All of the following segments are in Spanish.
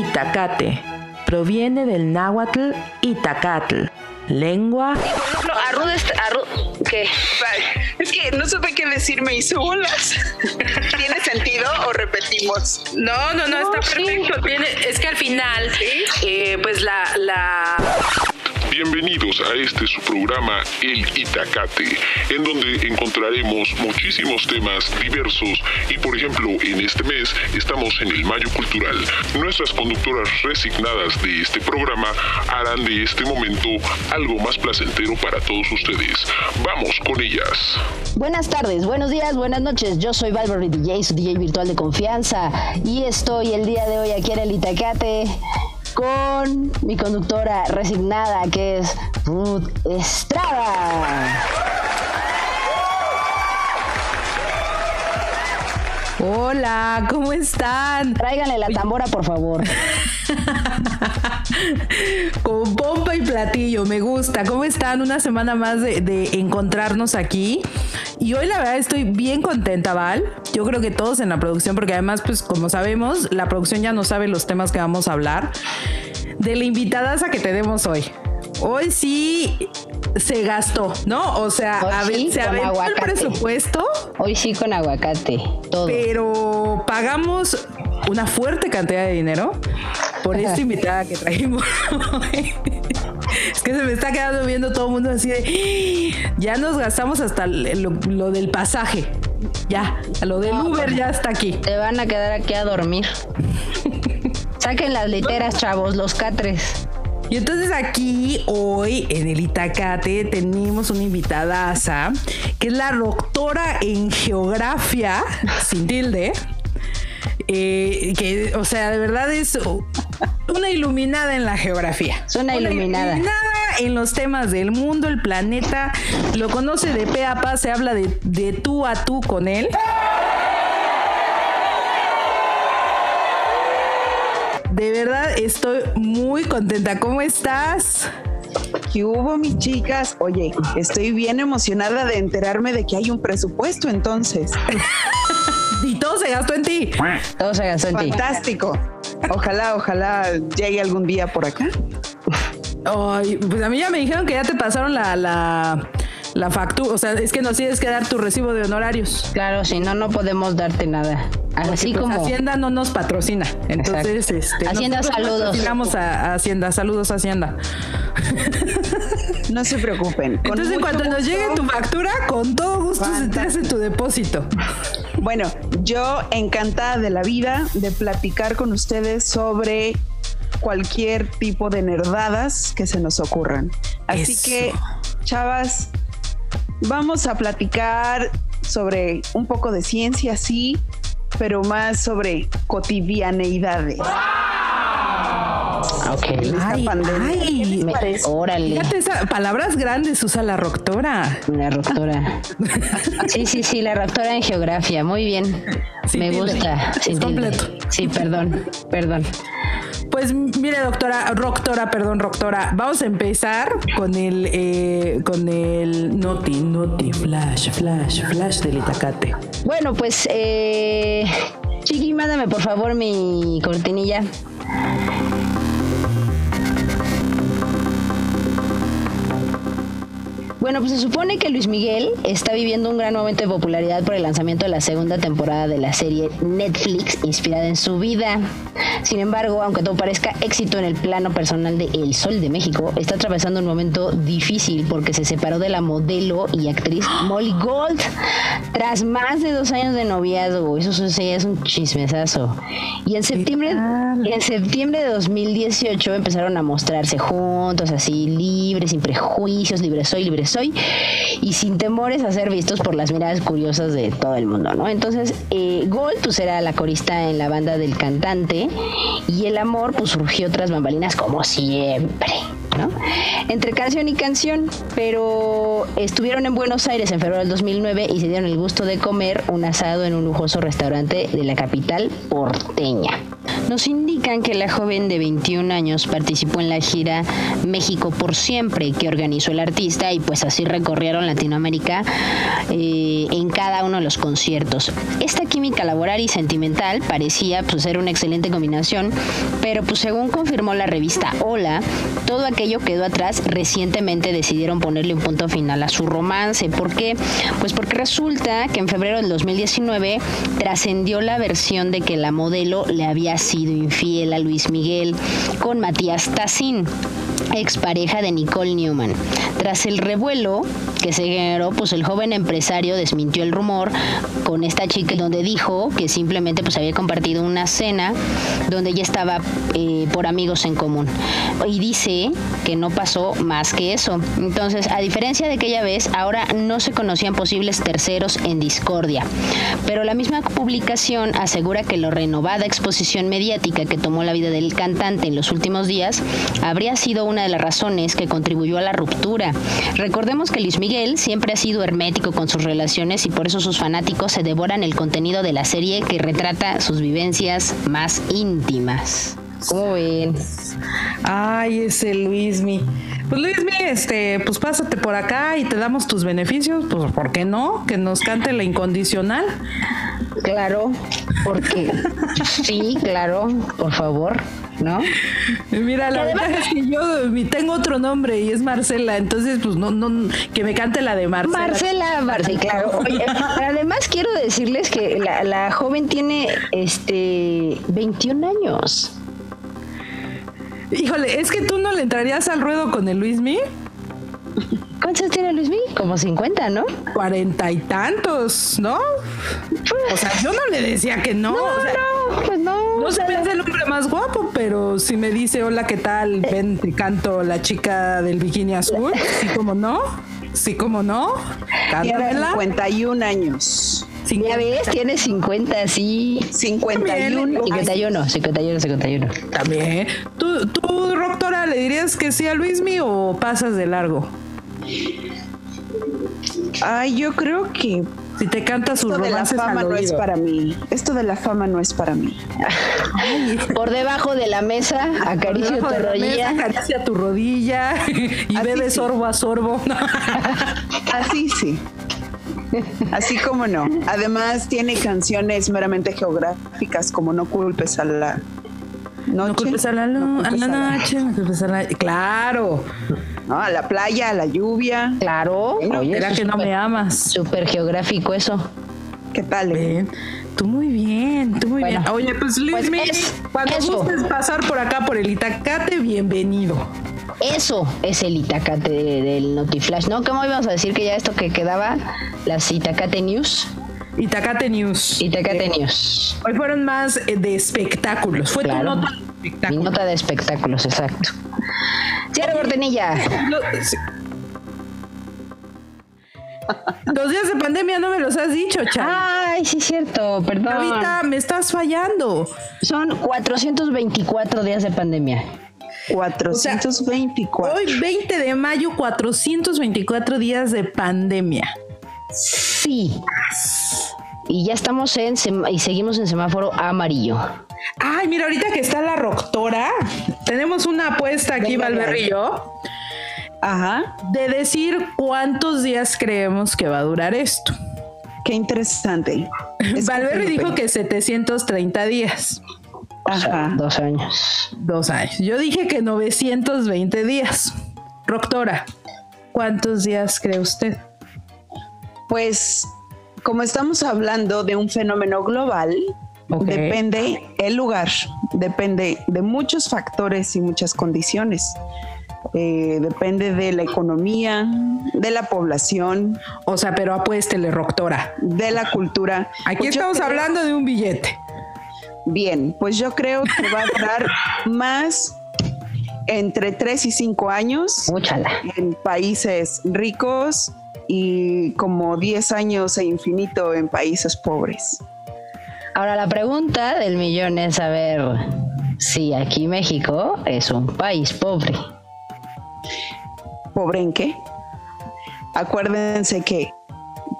Itacate. Proviene del náhuatl Itacatl, lengua... Y por ejemplo, arru, arru ¿qué? Es que no supe qué decir, me hizo bolas. ¿Tiene sentido o repetimos? No, no, no, está perfecto. Tiene, es que al final, eh, pues la, la Bienvenidos a este su programa El Itacate, en donde encontraremos muchísimos temas diversos y por ejemplo en este mes estamos en el Mayo Cultural. Nuestras conductoras resignadas de este programa harán de este momento algo más placentero para todos ustedes. Vamos con ellas. Buenas tardes, buenos días, buenas noches. Yo soy Valverde DJ, su DJ virtual de confianza y estoy el día de hoy aquí en el Itacate con mi conductora resignada que es Ruth Estrada. Hola, ¿cómo están? Tráiganle la tambora, por favor. Con pompa y platillo, me gusta. ¿Cómo están? Una semana más de, de, encontrarnos aquí. Y hoy la verdad estoy bien contenta, Val. Yo creo que todos en la producción, porque además, pues como sabemos, la producción ya no sabe los temas que vamos a hablar. De la invitada que tenemos hoy. Hoy sí se gastó, ¿no? O sea, a ver, se aventó el presupuesto. Hoy sí con aguacate, todo. Pero pagamos una fuerte cantidad de dinero por esta invitada que trajimos Es que se me está quedando viendo todo el mundo así de ya nos gastamos hasta lo, lo del pasaje. Ya, lo del Uber ya está aquí. Te van a quedar aquí a dormir. Saquen las literas, chavos, los catres. Y entonces aquí hoy en el Itacate tenemos una invitada que es la doctora en geografía, sin tilde. Eh, que, o sea, de verdad es una iluminada en la geografía. Es una, iluminada. iluminada en los temas del mundo, el planeta. Lo conoce de pe a pa, se habla de, de tú a tú con él. De verdad estoy muy contenta. ¿Cómo estás? ¿Qué hubo, mis chicas? Oye, estoy bien emocionada de enterarme de que hay un presupuesto entonces. y todo se gastó en ti. Todo se gastó en ti. Fantástico. Ojalá, ojalá llegue algún día por acá. Ay, pues a mí ya me dijeron que ya te pasaron la, la, la factura. O sea, es que nos tienes que dar tu recibo de honorarios. Claro, si no, no podemos darte nada. Así Porque, pues, como. Hacienda no nos patrocina. Entonces, este. Hacienda, saludos. Vamos a, a, Hacienda. Saludos, Hacienda. No se preocupen. Entonces, en cuanto gusto, nos llegue tu factura, con todo gusto se te hace tu depósito. Bueno, yo encantada de la vida de platicar con ustedes sobre cualquier tipo de nerdadas que se nos ocurran. Así Eso. que, chavas, vamos a platicar sobre un poco de ciencia, sí, pero más sobre cotidianeidades. Ok. Ay, ay, Me- órale. Fíjate, esa- palabras grandes usa la doctora. La raptora. Sí, sí, sí, la raptora en geografía. Muy bien. Me gusta. Tilde. completo. Sí, perdón, perdón. Pues mire, doctora, doctora, perdón, doctora, vamos a empezar con el eh, con el noti, noti, flash, flash, flash del Itacate. Bueno, pues, eh, Chiqui, mándame por favor mi cortinilla. Bueno, pues se supone que Luis Miguel está viviendo un gran momento de popularidad por el lanzamiento de la segunda temporada de la serie Netflix inspirada en su vida. Sin embargo, aunque todo parezca éxito en el plano personal de El Sol de México, está atravesando un momento difícil porque se separó de la modelo y actriz Molly Gold tras más de dos años de noviazgo. Eso sí es un chismesazo. Y en septiembre, en septiembre de 2018 empezaron a mostrarse juntos, así libres, sin prejuicios, libre soy, libre soy, y sin temores a ser vistos por las miradas curiosas de todo el mundo, ¿no? Entonces, eh, Gold pues era la corista en la banda del cantante y el amor pues surgió tras bambalinas como siempre, ¿no? Entre canción y canción, pero estuvieron en Buenos Aires en febrero del 2009 y se dieron el gusto de comer un asado en un lujoso restaurante de la capital porteña. nos indican que la joven de 21 años participó en la gira México por siempre que organizó el artista y pues así recorrieron Latinoamérica eh, en cada uno de los conciertos. Esta química laboral y sentimental parecía pues ser una excelente combinación, pero pues según confirmó la revista Hola, todo aquello quedó atrás. Recientemente decidieron ponerle un punto final a su romance. ¿Por qué? Pues porque resulta que en febrero del 2019 trascendió la versión de que la modelo le había sido infiel a Luis Miguel con Matías Tassin expareja de Nicole Newman. Tras el revuelo que se generó, pues el joven empresario desmintió el rumor con esta chica donde dijo que simplemente pues había compartido una cena donde ella estaba eh, por amigos en común. Y dice que no pasó más que eso. Entonces, a diferencia de aquella vez, ahora no se conocían posibles terceros en discordia. Pero la misma publicación asegura que la renovada exposición mediática que tomó la vida del cantante en los últimos días habría sido una de las razones que contribuyó a la ruptura. Recordemos que Luis Miguel siempre ha sido hermético con sus relaciones y por eso sus fanáticos se devoran el contenido de la serie que retrata sus vivencias más íntimas. ¿Cómo ven? Ay, ese Luismi. Pues Luismi, este, pues pásate por acá y te damos tus beneficios, pues ¿por qué no? Que nos cante la incondicional. Claro, porque sí, claro, por favor. ¿no? Mira, la verdad es que yo tengo otro nombre y es Marcela, entonces pues no, no, que me cante la de Marcela. Marcela, Marcela, claro. además quiero decirles que la, la joven tiene este 21 años. Híjole, es que tú no le entrarías al ruedo con el Luismi. ¿Cuántos tiene Luismi? Como 50, ¿no? Cuarenta y tantos, ¿no? O sea, yo no le decía que no. No, no, pues no. No se me hace el hombre más guapo, pero si me dice hola, ¿qué tal? Ven, te canto la chica del bikini azul. Sí, como no. Sí, como no. Tiene 51 años. Ya ves, tiene 50, sí. 51. 51, 51, 51. También. ¿Tú, tú, doctora, le dirías que sí a Luismi o pasas de largo? Ay, yo creo que si te canta sus Esto de la fama no es para mí. Esto de la fama no es para mí. Por debajo de la mesa, acaricia tu rodilla. acaricia tu rodilla y bebe sorbo a sorbo. Así sí. Así como no. Además tiene canciones meramente geográficas como No culpes a la noche. No culpes a la, a la noche, no culpes a la... Claro. ¿No? A la playa, a la lluvia. Claro. Oye, era que no me amas. Súper geográfico eso. ¿Qué tal? Bien. Tú muy bien, tú muy bien. Oye, pues Luis, pues cuando gustes pasar por acá por el Itacate, bienvenido. Eso es el Itacate del Notiflash, ¿no? ¿Cómo íbamos a decir que ya esto que quedaba, las Itacate News? Itacate News. Itacate News. Hoy fueron más eh, de espectáculos. Fue tu nota de espectáculos. Mi nota de espectáculos, exacto. Cierra cortinilla. Los días de pandemia no me los has dicho, chaval. Ay, sí, cierto, perdón. Ahorita me estás fallando. Son 424 días de pandemia. 424. hoy, 20 de mayo, 424 días de pandemia. Sí. Y ya estamos en y seguimos en semáforo amarillo. Ay, mira, ahorita que está la doctora, tenemos una apuesta aquí, Valverde y yo. Ajá. De decir cuántos días creemos que va a durar esto. Qué interesante. Valverde dijo que 730 días. Ajá. dos años. Dos años. Yo dije que 920 días. Doctora, ¿cuántos días cree usted? Pues, como estamos hablando de un fenómeno global, depende el lugar, depende de muchos factores y muchas condiciones. Eh, depende de la economía, de la población. O sea, pero apuéstele, doctora. De la cultura. Aquí pues estamos hablando de un billete. Bien, pues yo creo que va a durar más entre 3 y 5 años en países ricos y como 10 años e infinito en países pobres. Ahora la pregunta del millón es saber si aquí México es un país pobre. ¿Pobre en qué? Acuérdense que,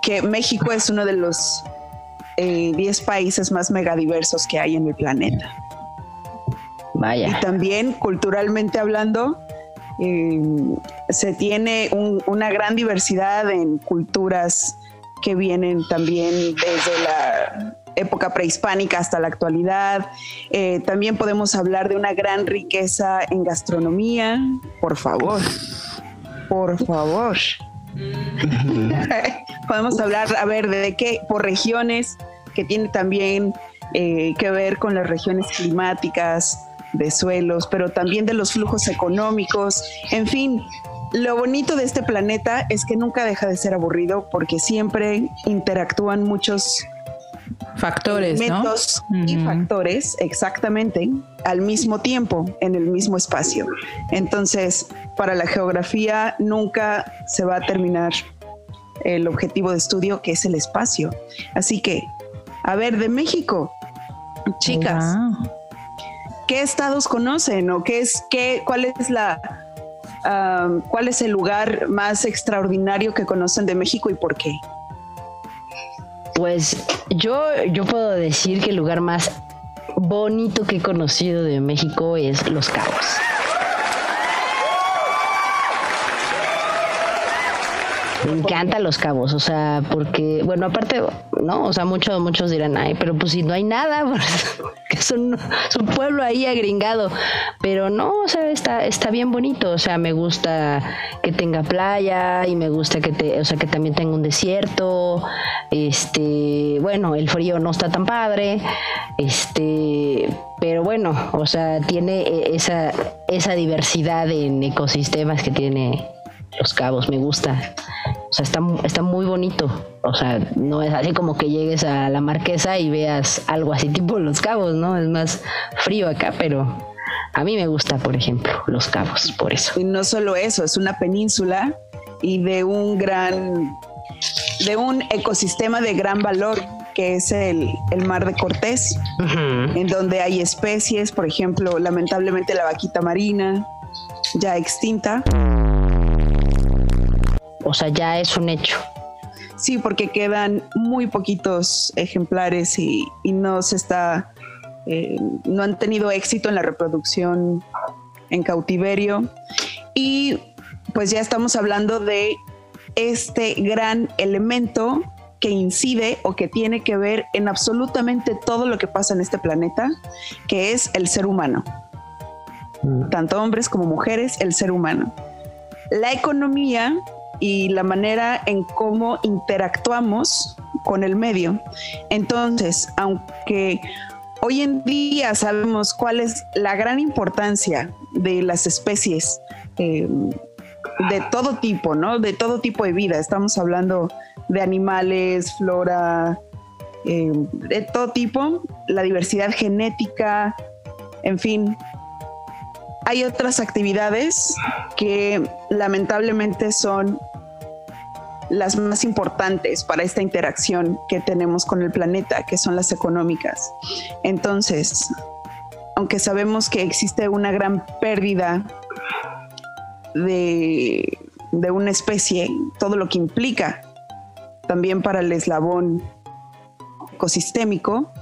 que México es uno de los 10 eh, países más megadiversos que hay en el planeta. Vaya. Y también culturalmente hablando, eh, se tiene una gran diversidad en culturas que vienen también desde la época prehispánica hasta la actualidad. Eh, también podemos hablar de una gran riqueza en gastronomía. Por favor, por favor. podemos hablar, a ver, de qué, por regiones, que tiene también eh, que ver con las regiones climáticas, de suelos, pero también de los flujos económicos. En fin, lo bonito de este planeta es que nunca deja de ser aburrido porque siempre interactúan muchos factores elementos y factores exactamente al mismo tiempo en el mismo espacio. Entonces, para la geografía nunca se va a terminar el objetivo de estudio que es el espacio. Así que, a ver, de México, chicas, ¿qué estados conocen o qué es qué cuál es la cuál es el lugar más extraordinario que conocen de México y por qué? Pues yo, yo puedo decir que el lugar más bonito que he conocido de México es Los Cabos. Me encantan los cabos, o sea, porque, bueno, aparte, ¿no? O sea, muchos, muchos dirán, ay, pero pues si no hay nada, pues, que es un, pueblo ahí agringado. Pero no, o sea, está, está bien bonito. O sea, me gusta que tenga playa y me gusta que te, o sea, que también tenga un desierto. Este, bueno, el frío no está tan padre. Este, pero bueno, o sea, tiene e, esa, esa diversidad en ecosistemas que tiene los cabos, me gusta. O sea, está, está muy bonito. O sea, no es así como que llegues a la marquesa y veas algo así tipo los cabos, ¿no? Es más frío acá, pero a mí me gusta, por ejemplo, los cabos, por eso. Y no solo eso, es una península y de un gran, de un ecosistema de gran valor que es el, el mar de Cortés, en donde hay especies, por ejemplo, lamentablemente la vaquita marina, ya extinta. O sea, ya es un hecho. Sí, porque quedan muy poquitos ejemplares y, no se está, eh, no han tenido éxito en la reproducción en cautiverio. Y pues ya estamos hablando de este gran elemento que incide o que tiene que ver en absolutamente todo lo que pasa en este planeta, que es el ser humano. Mm. Tanto hombres como mujeres, el ser humano. La economía y la manera en cómo interactuamos con el medio. Entonces, aunque hoy en día sabemos cuál es la gran importancia de las especies eh, de todo tipo, ¿no? De todo tipo de vida. Estamos hablando de animales, flora, eh, de todo tipo, la diversidad genética, en fin, hay otras actividades que lamentablemente son las más importantes para esta interacción que tenemos con el planeta, que son las económicas. Entonces, aunque sabemos que existe una gran pérdida de, de una especie, todo lo que implica también para el eslabón ecosistémico,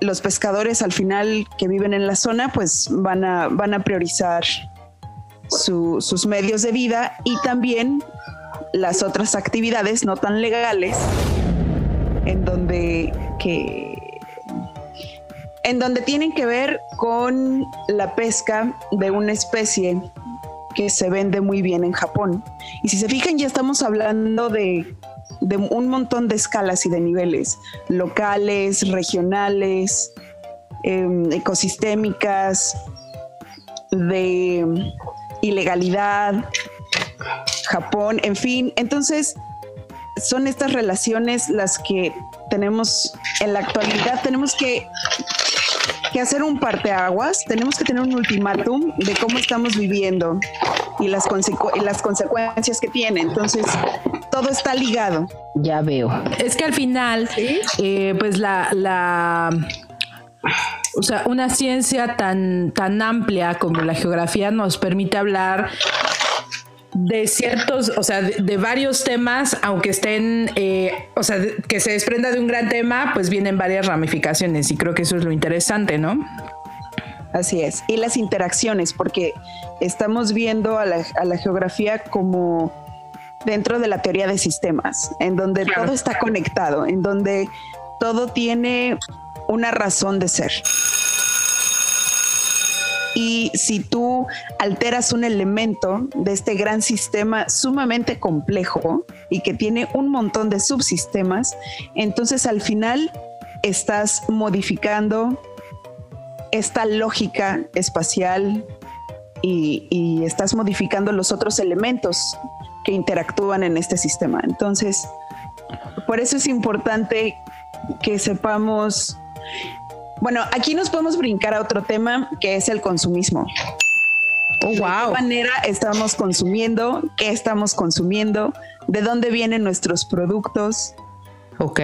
los pescadores al final que viven en la zona pues van a, van a priorizar sus medios de vida y también las otras actividades no tan legales en donde que en donde tienen que ver con la pesca de una especie que se vende muy bien en Japón. Y si se fijan, ya estamos hablando de de un montón de escalas y de niveles, locales, regionales, em, ecosistémicas, de ilegalidad, Japón, en fin. Entonces, son estas relaciones las que tenemos en la actualidad, tenemos que, que hacer un parteaguas, tenemos que tener un ultimátum de cómo estamos viviendo y las, y las consecuencias que tiene. Entonces, todo está ligado. Ya veo. Es que al final, eh, pues la, la o sea, una ciencia tan, tan amplia como la geografía nos permite hablar de ciertos, o sea, de, varios temas, aunque estén, eh, o sea, que se desprenda de un gran tema, pues vienen varias ramificaciones y creo que eso es lo interesante, ¿no? Así es. Y las interacciones, porque estamos viendo a la, geografía como dentro de la teoría de sistemas, en donde todo está conectado, en donde todo tiene una razón de ser. Y si tú alteras un elemento de este gran sistema sumamente complejo y que tiene un montón de subsistemas, entonces al final estás modificando esta lógica espacial y, estás modificando los otros elementos que interactúan en este sistema. Entonces, por eso es importante que sepamos, bueno, aquí nos podemos brincar a otro tema que es el consumismo. Oh, wow. ¿De qué manera estamos consumiendo? ¿Qué estamos consumiendo? ¿De dónde vienen nuestros productos? Ok.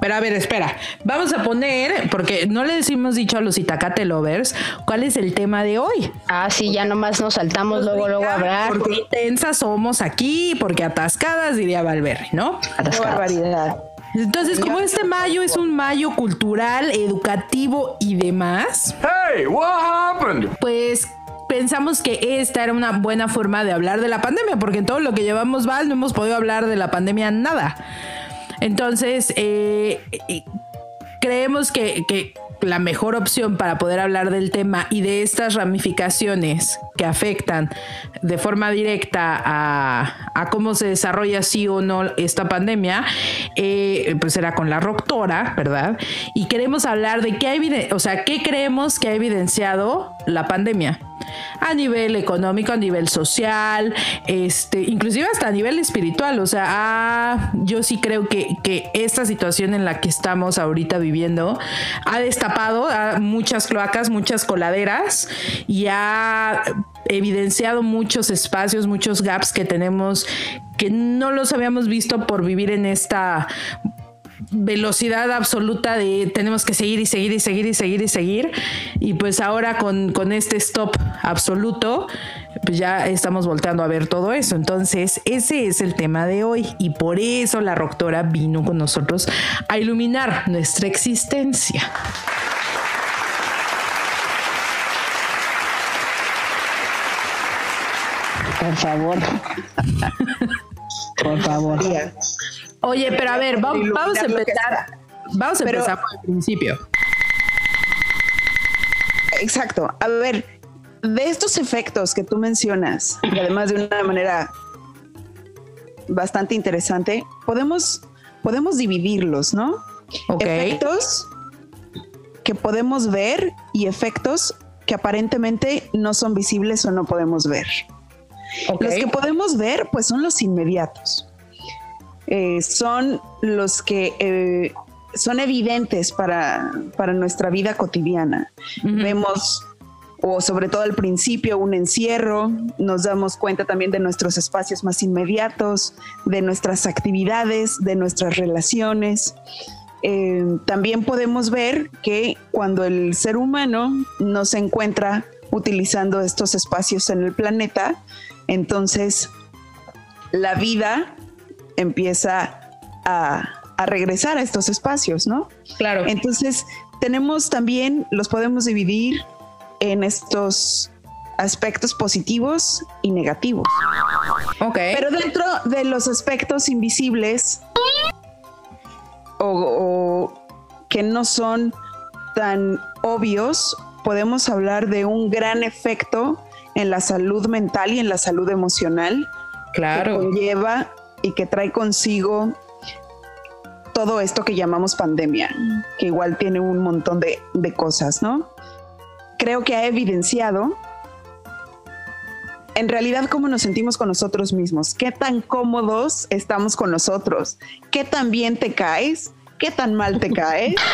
Pero a ver, espera. Vamos a poner, porque no les hemos dicho a los Itacate Lovers cuál es el tema de hoy. Ah, sí, ya nomás nos saltamos luego, luego a hablar. Porque intensas somos aquí, porque atascadas diría Valverde, ¿no? Qué barbaridad. Entonces, como este mayo es un mayo cultural, educativo y demás. Hey, what happened? Pues pensamos que esta era una buena forma de hablar de la pandemia, porque en todo lo que llevamos Val no hemos podido hablar de la pandemia nada. Entonces, eh, creemos que, que la mejor opción para poder hablar del tema y de estas ramificaciones que afectan de forma directa a, cómo se desarrolla sí o no esta pandemia, eh, pues era con la doctora, ¿verdad? Y queremos hablar de qué o sea, qué creemos que ha evidenciado la pandemia a nivel económico, a nivel social, este, inclusive hasta a nivel espiritual. O sea, ah, yo sí creo que, que, esta situación en la que estamos ahorita viviendo ha destapado muchas cloacas, muchas coladeras y ha evidenciado muchos espacios, muchos gaps que tenemos que no los habíamos visto por vivir en esta velocidad absoluta de tenemos que seguir y seguir y seguir y seguir y seguir. Y pues ahora con, con este stop absoluto, pues ya estamos volteando a ver todo eso. Entonces, ese es el tema de hoy y por eso la doctora vino con nosotros a iluminar nuestra existencia. Por favor. Por favor. Oye, pero a ver, vamos, a empezar. Vamos a empezar por el principio. Exacto. A ver, de estos efectos que tú mencionas, y además de una manera bastante interesante, podemos, podemos dividirlos, ¿no? Efectos que podemos ver y efectos que aparentemente no son visibles o no podemos ver. Los que podemos ver, pues son los inmediatos. Eh, son los que eh, son evidentes para, nuestra vida cotidiana. Vemos, o sobre todo al principio, un encierro, nos damos cuenta también de nuestros espacios más inmediatos, de nuestras actividades, de nuestras relaciones. Eh, también podemos ver que cuando el ser humano no se encuentra utilizando estos espacios en el planeta, entonces la vida empieza a, regresar a estos espacios, ¿no? Claro. Entonces, tenemos también, los podemos dividir en estos aspectos positivos y negativos. Ok. Pero dentro de los aspectos invisibles o, que no son tan obvios, podemos hablar de un gran efecto en la salud mental y en la salud emocional. Claro. Que conlleva y que trae consigo todo esto que llamamos pandemia, que igual tiene un montón de, cosas, ¿no? Creo que ha evidenciado en realidad cómo nos sentimos con nosotros mismos, qué tan cómodos estamos con nosotros, qué tan bien te caes, qué tan mal te caes.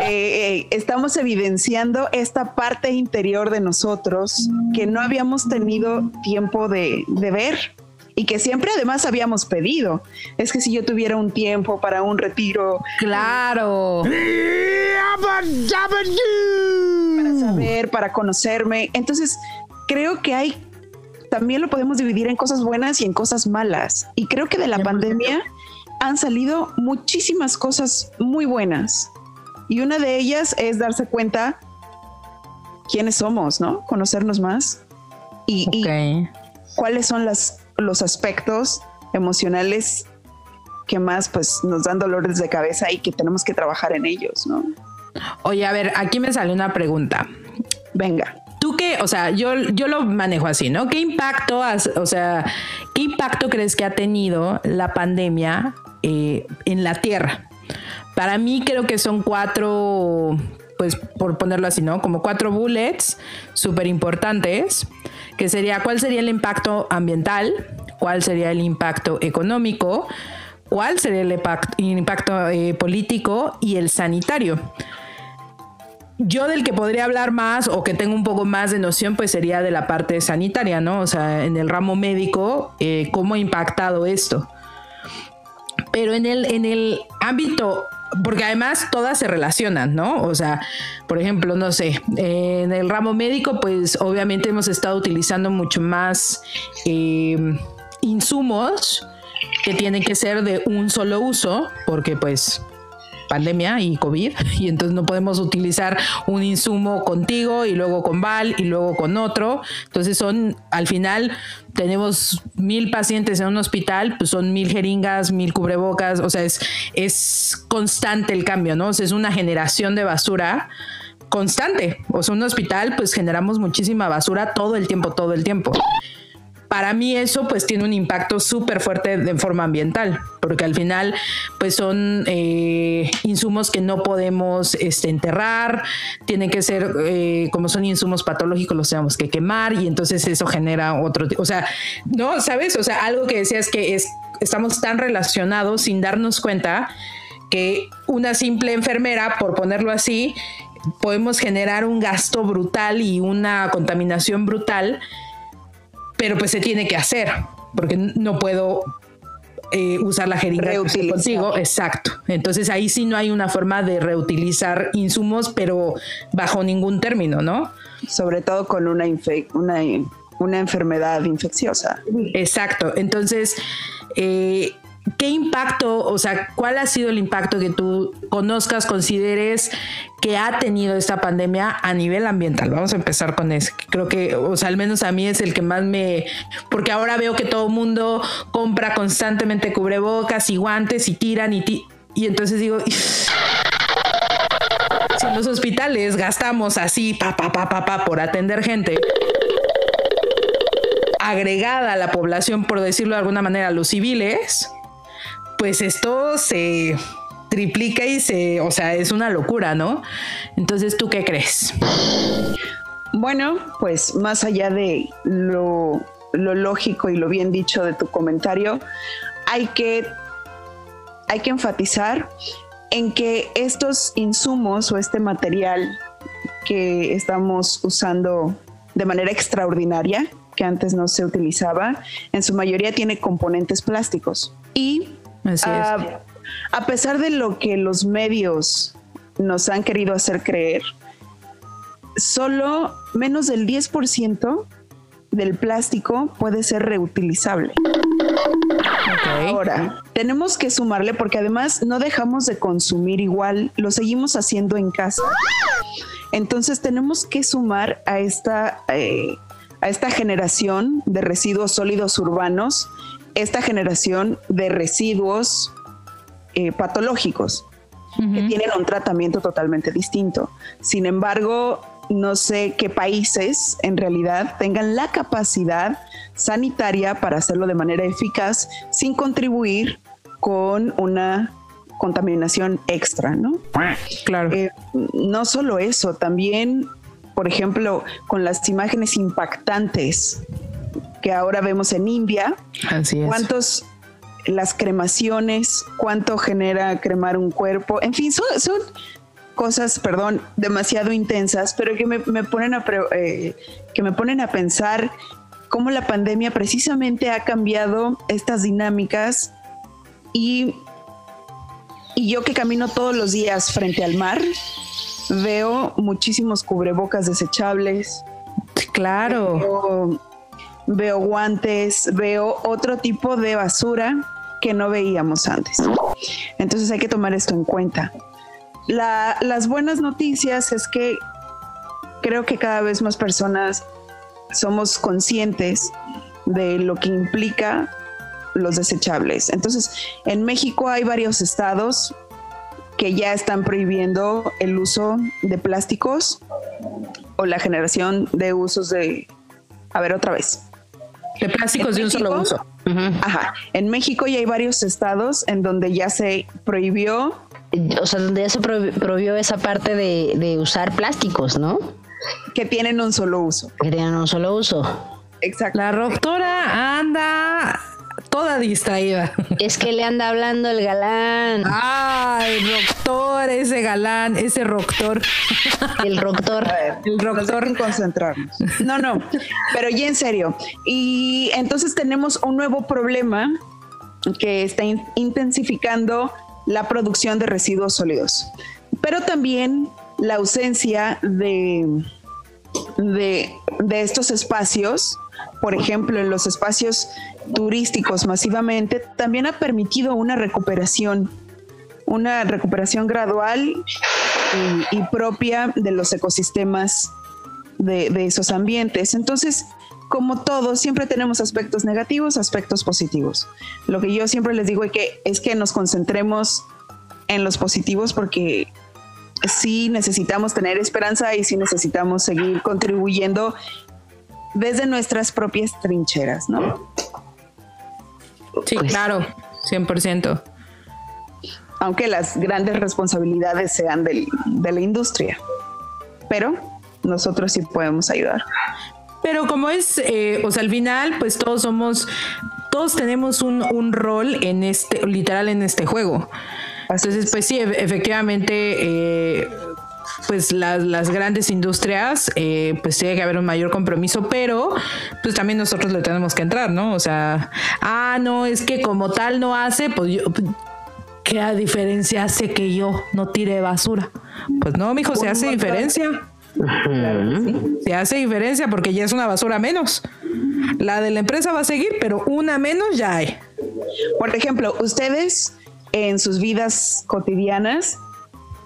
Eh, eh, estamos evidenciando esta parte interior de nosotros que no habíamos tenido tiempo de, de ver y que siempre además habíamos pedido. Es que si yo tuviera un tiempo para un retiro. Claro. Para saber, para conocerme. Entonces, creo que hay, también lo podemos dividir en cosas buenas y en cosas malas. Y creo que de la pandemia han salido muchísimas cosas muy buenas. Y una de ellas es darse cuenta quiénes somos, ¿no? Conocernos más y, y cuáles son las, los aspectos emocionales que más pues nos dan dolores de cabeza y que tenemos que trabajar en ellos, ¿no? Oye, a ver, aquí me sale una pregunta. Venga. Tú qué, o sea, yo, yo lo manejo así, ¿no? ¿Qué impacto, o sea, qué impacto crees que ha tenido la pandemia eh, en la Tierra? Para mí creo que son cuatro, pues por ponerlo así, ¿no? Como cuatro bullets súper importantes, que sería cuál sería el impacto ambiental, cuál sería el impacto económico, cuál sería el impacto, eh, político y el sanitario. Yo del que podría hablar más o que tengo un poco más de noción, pues sería de la parte sanitaria, ¿no? O sea, en el ramo médico, eh, cómo ha impactado esto. Pero en el, en el ámbito porque además todas se relacionan, ¿no? O sea, por ejemplo, no sé, en el ramo médico, pues obviamente hemos estado utilizando mucho más eh, insumos que tienen que ser de un solo uso, porque pues pandemia y COVID, y entonces no podemos utilizar un insumo contigo y luego con Val y luego con otro. Entonces son, al final, tenemos mil pacientes en un hospital, pues son mil jeringas, mil cubrebocas, o sea, es, es constante el cambio, ¿no? O sea, es una generación de basura constante. O sea, un hospital, pues generamos muchísima basura todo el tiempo, todo el tiempo para mí eso pues tiene un impacto súper fuerte de forma ambiental, porque al final pues son eh, insumos que no podemos este, enterrar, tienen que ser, eh, como son insumos patológicos, los tenemos que quemar y entonces eso genera otro, o sea, no, ¿sabes? O sea, algo que decías que es, estamos tan relacionados sin darnos cuenta que una simple enfermera, por ponerlo así, podemos generar un gasto brutal y una contaminación brutal pero pues se tiene que hacer, porque no puedo eh, usar la jeringa contigo. Exacto. Entonces ahí sí no hay una forma de reutilizar insumos, pero bajo ningún término, ¿no? Sobre todo con una, una, una enfermedad infecciosa. Exacto. Entonces, eh, ¿qué impacto, o sea, cuál ha sido el impacto que tú conozcas, consideres que ha tenido esta pandemia a nivel ambiental? Vamos a empezar con eso. Creo que, o sea, al menos a mí es el que más me... Porque ahora veo que todo el mundo compra constantemente cubrebocas y guantes y tiran y... y entonces digo... Si en los hospitales gastamos así, pa, pa, pa, pa, pa, por atender gente, agregada a la población, por decirlo de alguna manera, los civiles, pues esto se triplica y se, o sea, es una locura, ¿no? Entonces, ¿tú qué crees? Bueno, pues más allá de lo, lógico y lo bien dicho de tu comentario, hay que, hay que enfatizar en que estos insumos o este material que estamos usando de manera extraordinaria, que antes no se utilizaba, en su mayoría tiene componentes plásticos. Y Ah, a pesar de lo que los medios nos han querido hacer creer, solo menos del 10% del plástico puede ser reutilizable. Ahora, tenemos que sumarle porque además no dejamos de consumir igual, lo seguimos haciendo en casa. Entonces tenemos que sumar a esta, eh, a esta generación de residuos sólidos urbanos esta generación de residuos eh, patológicos que tienen un tratamiento totalmente distinto. Sin embargo, no sé qué países en realidad tengan la capacidad sanitaria para hacerlo de manera eficaz sin contribuir con una contaminación extra, ¿no? Claro. Eh, no solo eso, también, por ejemplo, con las imágenes impactantes que ahora vemos en India. Así es. ¿Cuántos las cremaciones, cuánto genera cremar un cuerpo? En fin, son, cosas, perdón, demasiado intensas, pero que me, ponen a eh, que me ponen a pensar cómo la pandemia precisamente ha cambiado estas dinámicas y, y yo que camino todos los días frente al mar, veo muchísimos cubrebocas desechables. Claro veo guantes, veo otro tipo de basura que no veíamos antes. Entonces hay que tomar esto en cuenta. las buenas noticias es que creo que cada vez más personas somos conscientes de lo que implica los desechables. Entonces, en México hay varios estados que ya están prohibiendo el uso de plásticos o la generación de usos de... A ver, otra vez. De plásticos de un solo uso. Ajá. En México ya hay varios estados en donde ya se prohibió. O sea, donde ya se prohibió esa parte de, de usar plásticos, ¿no? Que tienen un solo uso. Que tienen un solo uso. Exacto. La doctora anda toda distraída. Es que le anda hablando el galán. Ah, el doctor, ese galán, ese roctor. El roctor. el roctor. concentrarnos. No, no, pero ya en serio. Y entonces tenemos un nuevo problema que está intensificando la producción de residuos sólidos, pero también la ausencia de, de, de estos espacios por ejemplo, en los espacios turísticos masivamente, también ha permitido una recuperación, una recuperación gradual y, propia de los ecosistemas de, esos ambientes. Entonces, como todos, siempre tenemos aspectos negativos, aspectos positivos. Lo que yo siempre les digo es que, es que nos concentremos en los positivos porque sí necesitamos tener esperanza y sí necesitamos seguir contribuyendo desde nuestras propias trincheras, ¿no? Sí, pues, claro, 100%. Aunque las grandes responsabilidades sean de la industria, pero nosotros sí podemos ayudar. Pero como es, eh, o sea, al final, pues todos somos, todos tenemos un, un rol en este, literal en este juego. Entonces, pues sí, efectivamente, eh, pues las, grandes industrias, eh, pues tiene que haber un mayor compromiso, pero pues también nosotros le tenemos que entrar, ¿no? O sea, ah, no, es que como tal no hace, pues yo, ¿qué diferencia hace que yo no tire basura? Pues no, mijo, se hace diferencia. Se hace diferencia porque ya es una basura menos. La de la empresa va a seguir, pero una menos ya hay. Por ejemplo, ustedes en sus vidas cotidianas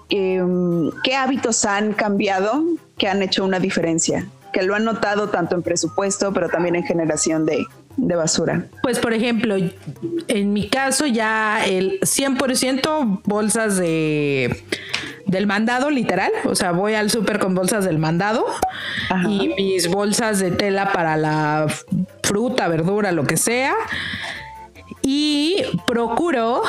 Em, ¿qué hábitos han cambiado que han hecho una diferencia? Que lo han notado tanto en presupuesto, pero también en generación de, basura. Pues por ejemplo, en mi caso ya el 100% bolsas de del mandado literal, o sea, voy al súper con bolsas del mandado y mis bolsas de tela para la fruta, verdura, lo que sea. Y procuro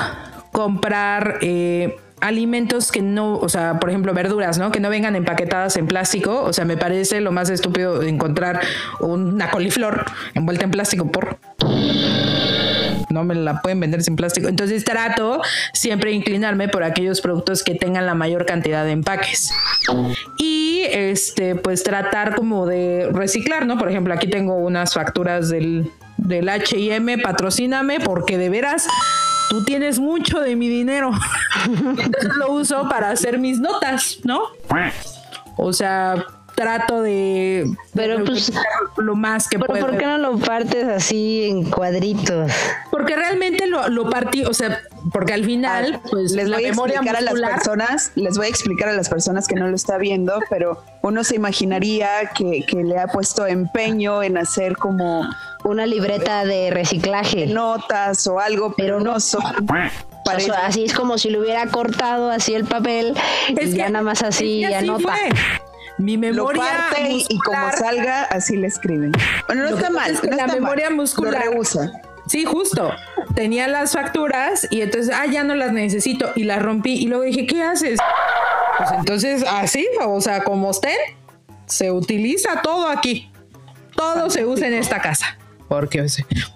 comprar eh, alimentos que no, o sea, por ejemplo, verduras, ¿no? Que no vengan empaquetadas en plástico. O sea, me parece lo más estúpido encontrar una coliflor envuelta en plástico por no me la pueden vender sin plástico. Entonces trato siempre inclinarme por aquellos productos que tengan la mayor cantidad de empaques. Y este, pues tratar como de reciclar, ¿no? Por ejemplo, aquí tengo unas facturas del, del HM, patrocíname, porque de veras tú tienes mucho de mi dinero. Entonces lo uso para hacer mis notas, ¿no? O sea, trato de, pero pues, lo más que pero ¿Por qué no lo partes así en cuadritos? Porque realmente lo, lo partí, o sea, porque al final, pues les voy a explicar a las personas, les voy a explicar a las personas que no lo está viendo, pero uno se imaginaría que, que le ha puesto empeño en hacer como una libreta de reciclaje. Notas o algo, pero no son. así es como si le hubiera cortado así el papel y ya nada más así anota. Mi memoria y como salga así le escriben. Bueno, no está mal. la memoria muscular lo rehúsa. Sí, justo. Tenía las facturas y entonces, ah, ya no las necesito y las rompí y luego dije, ¿qué haces? Pues entonces, así, o sea, como usted, se utiliza todo aquí. Todo se usa en esta casa porque,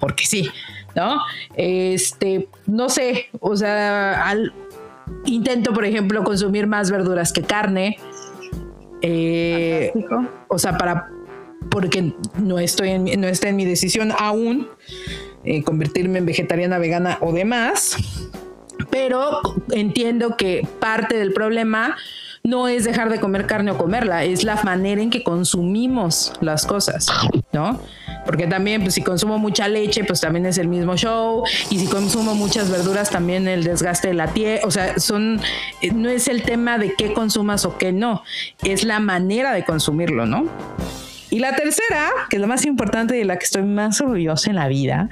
porque sí, ¿no? Este, no sé, o sea, al, intento, por ejemplo, consumir más verduras que carne. Eh, o sea, para porque no estoy en, no está en mi decisión aún eh, convertirme en vegetariana, vegana o demás, pero entiendo que parte del problema no es dejar de comer carne o comerla, es la manera en que consumimos las cosas. ¿no? Porque también, pues si consumo mucha leche, pues también es el mismo show. Y si consumo muchas verduras, también el desgaste de la tierra. O sea, son, eh, no es el tema de qué consumas o qué no, es la manera de consumirlo, ¿no? Y la tercera, que es la más importante y de la que estoy más orgullosa en la vida,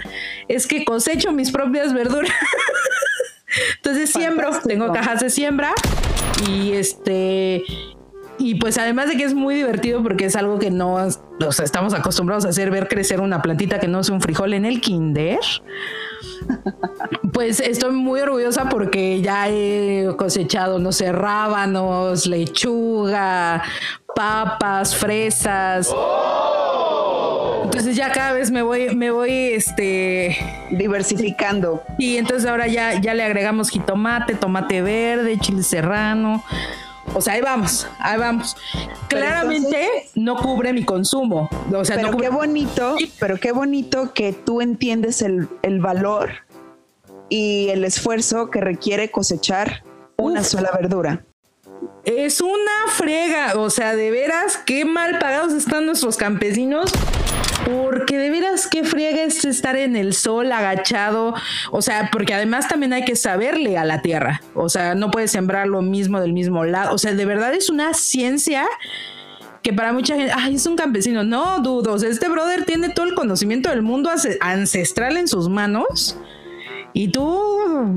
es que cosecho mis propias verduras. Entonces siembro, tengo cajas de siembra y este y pues además de que es muy divertido porque es algo que no o estamos acostumbrados a hacer, ver crecer una plantita que no es un frijol en el kinder. Pues estoy muy orgullosa porque ya he cosechado, no sé, rábanos, lechuga, papas, fresas. Entonces ya cada vez me voy, me voy, este, diversificando. Y entonces ahora ya, ya le agregamos jitomate, tomate verde, chile serrano. O sea, ahí vamos, ahí vamos. Claramente no cubre mi consumo. O sea, pero qué bonito, pero qué bonito que tú entiendes el, valor y el esfuerzo que requiere cosechar una sola verdura. Es una frega, o sea, de veras, qué mal pagados están nuestros campesinos porque de veras qué friega es estar en el sol agachado, o sea, porque además también hay que saberle a la tierra, o sea, no puedes sembrar lo mismo del mismo lado, o sea, de verdad es una ciencia que para mucha gente, ay, es un campesino, no dudos, este brother tiene todo el conocimiento del mundo ancestral en sus manos y tú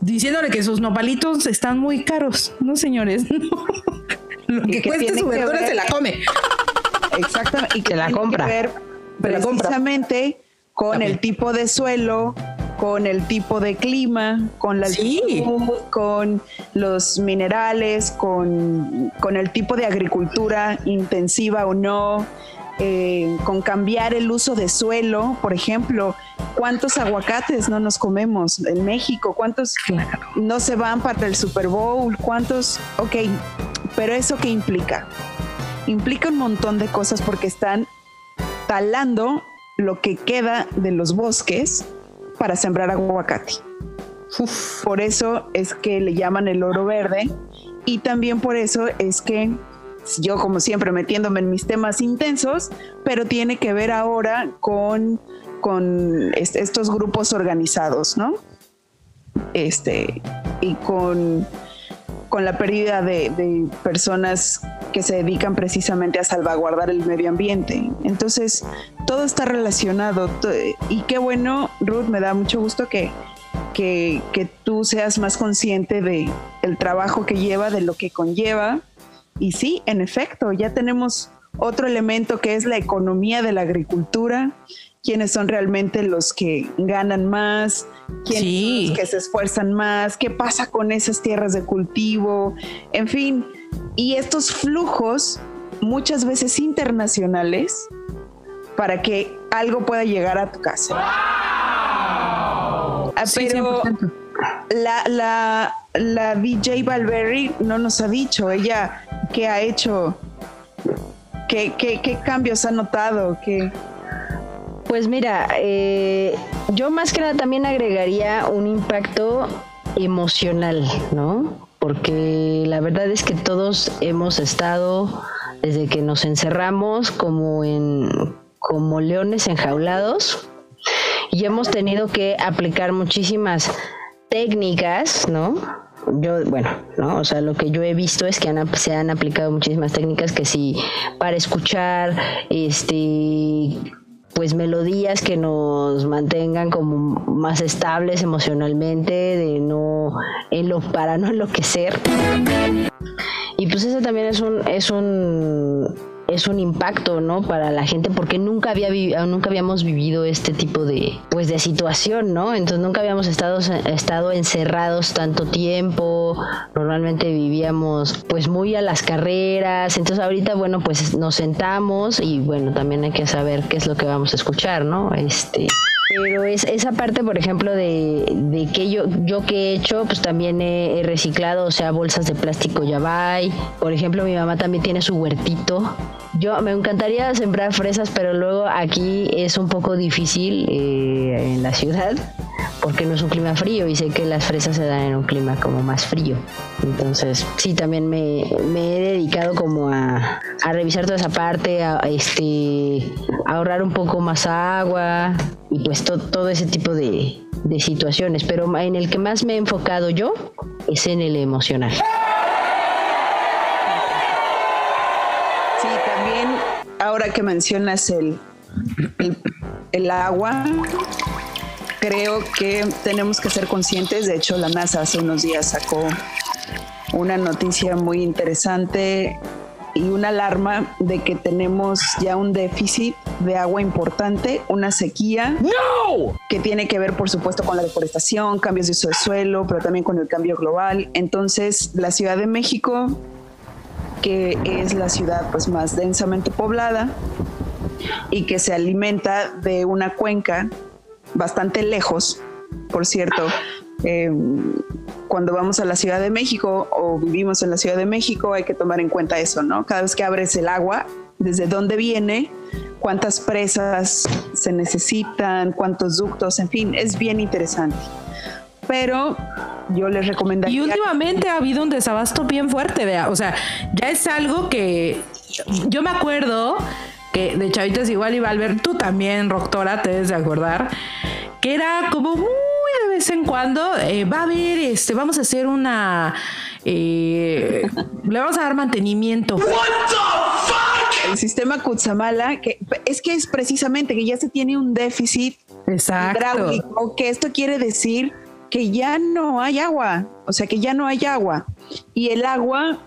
diciéndole que sus nopalitos están muy caros, no señores, lo que, cueste su verdura se la come. Exactamente, y que la compra precisamente con el tipo de suelo, con el tipo de clima, con la con los minerales, con, el tipo de agricultura intensiva o no, eh, con cambiar el uso de suelo, por ejemplo, cuántos aguacates no nos comemos en México, cuántos no se van para el Super Bowl, cuántos, ok, pero eso qué implica? Implica un montón de cosas porque están talando lo que queda de los bosques para sembrar aguacate. Por eso es que le llaman el oro verde y también por eso es que yo como siempre metiéndome en mis temas intensos, pero tiene que ver ahora con, con estos grupos organizados, ¿no? Este, y con con la pérdida de, personas que se dedican precisamente a salvaguardar el medio ambiente. Entonces, todo está relacionado. Y qué bueno, Ruth, me da mucho gusto que, que, tú seas más consciente de el trabajo que lleva, de lo que conlleva. Y sí, en efecto, ya tenemos otro elemento que es la economía de la agricultura quiénes son realmente los que ganan más, quiénes que se esfuerzan más, qué pasa con esas tierras de cultivo, en fin. Y estos flujos, muchas veces internacionales, para que algo pueda llegar a tu casa. Ah, pero la, la, la DJ Valverde no nos ha dicho, ella qué ha hecho, qué, qué, qué cambios ha notado, qué... Pues mira, eh, yo más que nada también agregaría un impacto emocional, ¿no? Porque la verdad es que todos hemos estado desde que nos encerramos como en como leones enjaulados y hemos tenido que aplicar muchísimas técnicas, ¿no? Yo, bueno, ¿no? O sea, lo que yo he visto es que se han aplicado muchísimas técnicas que sí, para escuchar, este, pues melodías que nos mantengan como más estables emocionalmente, de no para no enloquecer. Y pues eso también es un es un es un impacto, ¿no? Para la gente porque nunca había nunca habíamos vivido este tipo de pues de situación, ¿no? Entonces nunca habíamos estado estado encerrados tanto tiempo. Normalmente vivíamos pues muy a las carreras. Entonces ahorita bueno, pues nos sentamos y bueno, también hay que saber qué es lo que vamos a escuchar, ¿no? Este pero es esa parte, por ejemplo, de, que yo, yo que he hecho, pues también he, reciclado, o sea, bolsas de plástico ya va. Por ejemplo, mi mamá también tiene su huertito. Yo me encantaría sembrar fresas, pero luego aquí es un poco difícil eh, en la ciudad porque no es un clima frío y sé que las fresas se dan en un clima como más frío. Entonces, sí, también me, he dedicado como a, revisar toda esa parte, a, este, ahorrar un poco más agua y pues todo ese tipo de, situaciones. Pero en el que más me he enfocado yo es en el emocional. Sí, también ahora que mencionas el, agua, creo que tenemos que ser conscientes, de hecho la NASA hace unos días sacó una noticia muy interesante y una alarma de que tenemos ya un déficit de agua importante, una sequía que tiene que ver por supuesto con la deforestación, cambios de uso de suelo, pero también con el cambio global. Entonces, la Ciudad de México, que es la ciudad pues más densamente poblada, y que se alimenta de una cuenca bastante lejos, por cierto. Eh, cuando vamos a la Ciudad de México o vivimos en la Ciudad de México hay que tomar en cuenta eso, ¿no? Cada vez que abres el agua, desde dónde viene, cuántas presas se necesitan, cuántos ductos, en fin, es bien interesante. Pero yo les recomendaría... Y últimamente ha habido un desabasto bien fuerte, vea, o sea, ya es algo que yo me acuerdo que de chavitas igual iba a ver, tú también, Roctora, te debes de acordar, que era como muy de vez en cuando, eh, va a haber, este, vamos a hacer una, eh, le vamos a dar mantenimiento. El sistema Kutsamala, que es que es precisamente que ya se tiene un déficit hidráulico, que esto quiere decir que ya no hay agua, o sea que ya no hay agua. Y el agua,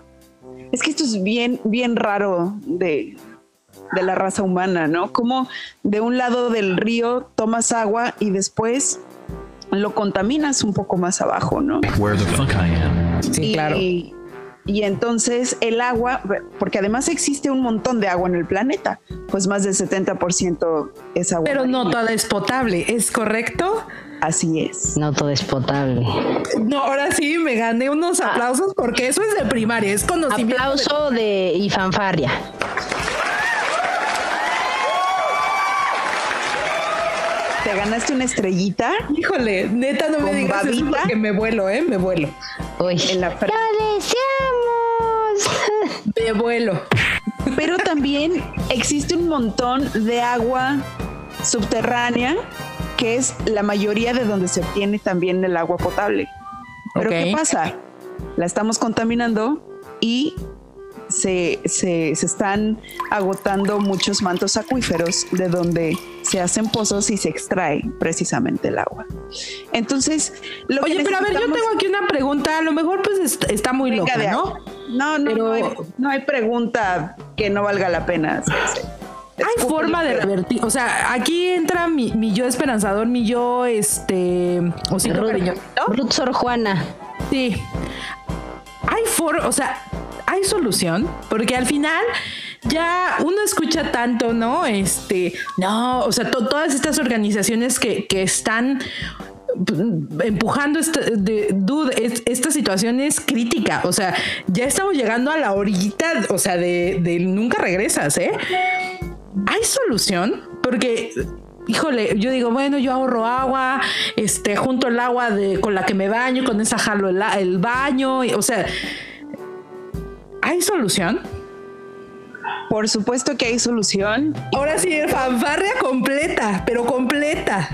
es que esto es bien, bien raro de, de la raza humana, ¿no? Como de un lado del río tomas agua y después lo contaminas un poco más abajo, ¿no? Sí, y, claro. Y entonces el agua, porque además existe un montón de agua en el planeta, pues más del 70% es agua. Pero no toda es potable, ¿es correcto? Así es. No todo es potable. No, ahora sí me gané unos aplausos porque eso es de primaria, es conocimiento. Aplauso de, de y fanfarria. ¿Te ganaste una estrellita? Híjole, neta, no me digas eso porque me vuelo, ¿eh? Me vuelo. Uy, en la ¡Lo deseamos! Me vuelo. Pero también existe un montón de agua subterránea que es la mayoría de donde se obtiene también el agua potable. Pero ¿qué pasa? La estamos contaminando y se, se, están agotando muchos mantos acuíferos de donde se hacen pozos y se extrae precisamente el agua. Entonces, lo Oye, pero a ver, yo tengo aquí una pregunta, a lo mejor pues está muy loca, ¿no? No, no, no, hay, pregunta que no valga la pena. Hay forma de revertir, o sea, aquí entra mi, mi yo esperanzador, mi yo, este, cariño. Ruth Sor Juana. Sí. Hay forma, o sea, hay solución, porque al final ya uno escucha tanto, ¿no? Este, no, o sea, todas estas organizaciones que, están empujando esta, esta situación es crítica, o sea, ya estamos llegando a la orillita, o sea, de, de nunca regresas, ¿eh? Hay solución, porque híjole, yo digo, bueno, yo ahorro agua, este, junto el agua de, con la que me baño, con esa jalo el, el baño, o sea, ¿Hay solución? Por supuesto que hay solución. Ahora sí, fanfarria completa, pero completa.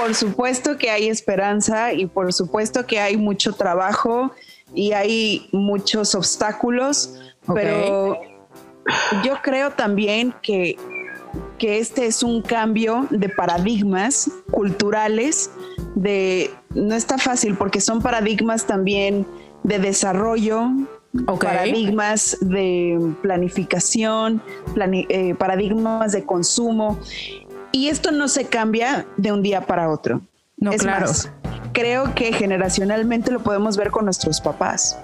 Por supuesto que hay esperanza y por supuesto que hay mucho trabajo y hay muchos obstáculos, pero yo creo también que, que este es un cambio de paradigmas culturales, de no está fácil porque son paradigmas también de desarrollo, paradigmas de planificación, eh, paradigmas de consumo y esto no se cambia de un día para otro. No, claro. creo que generacionalmente lo podemos ver con nuestros papás.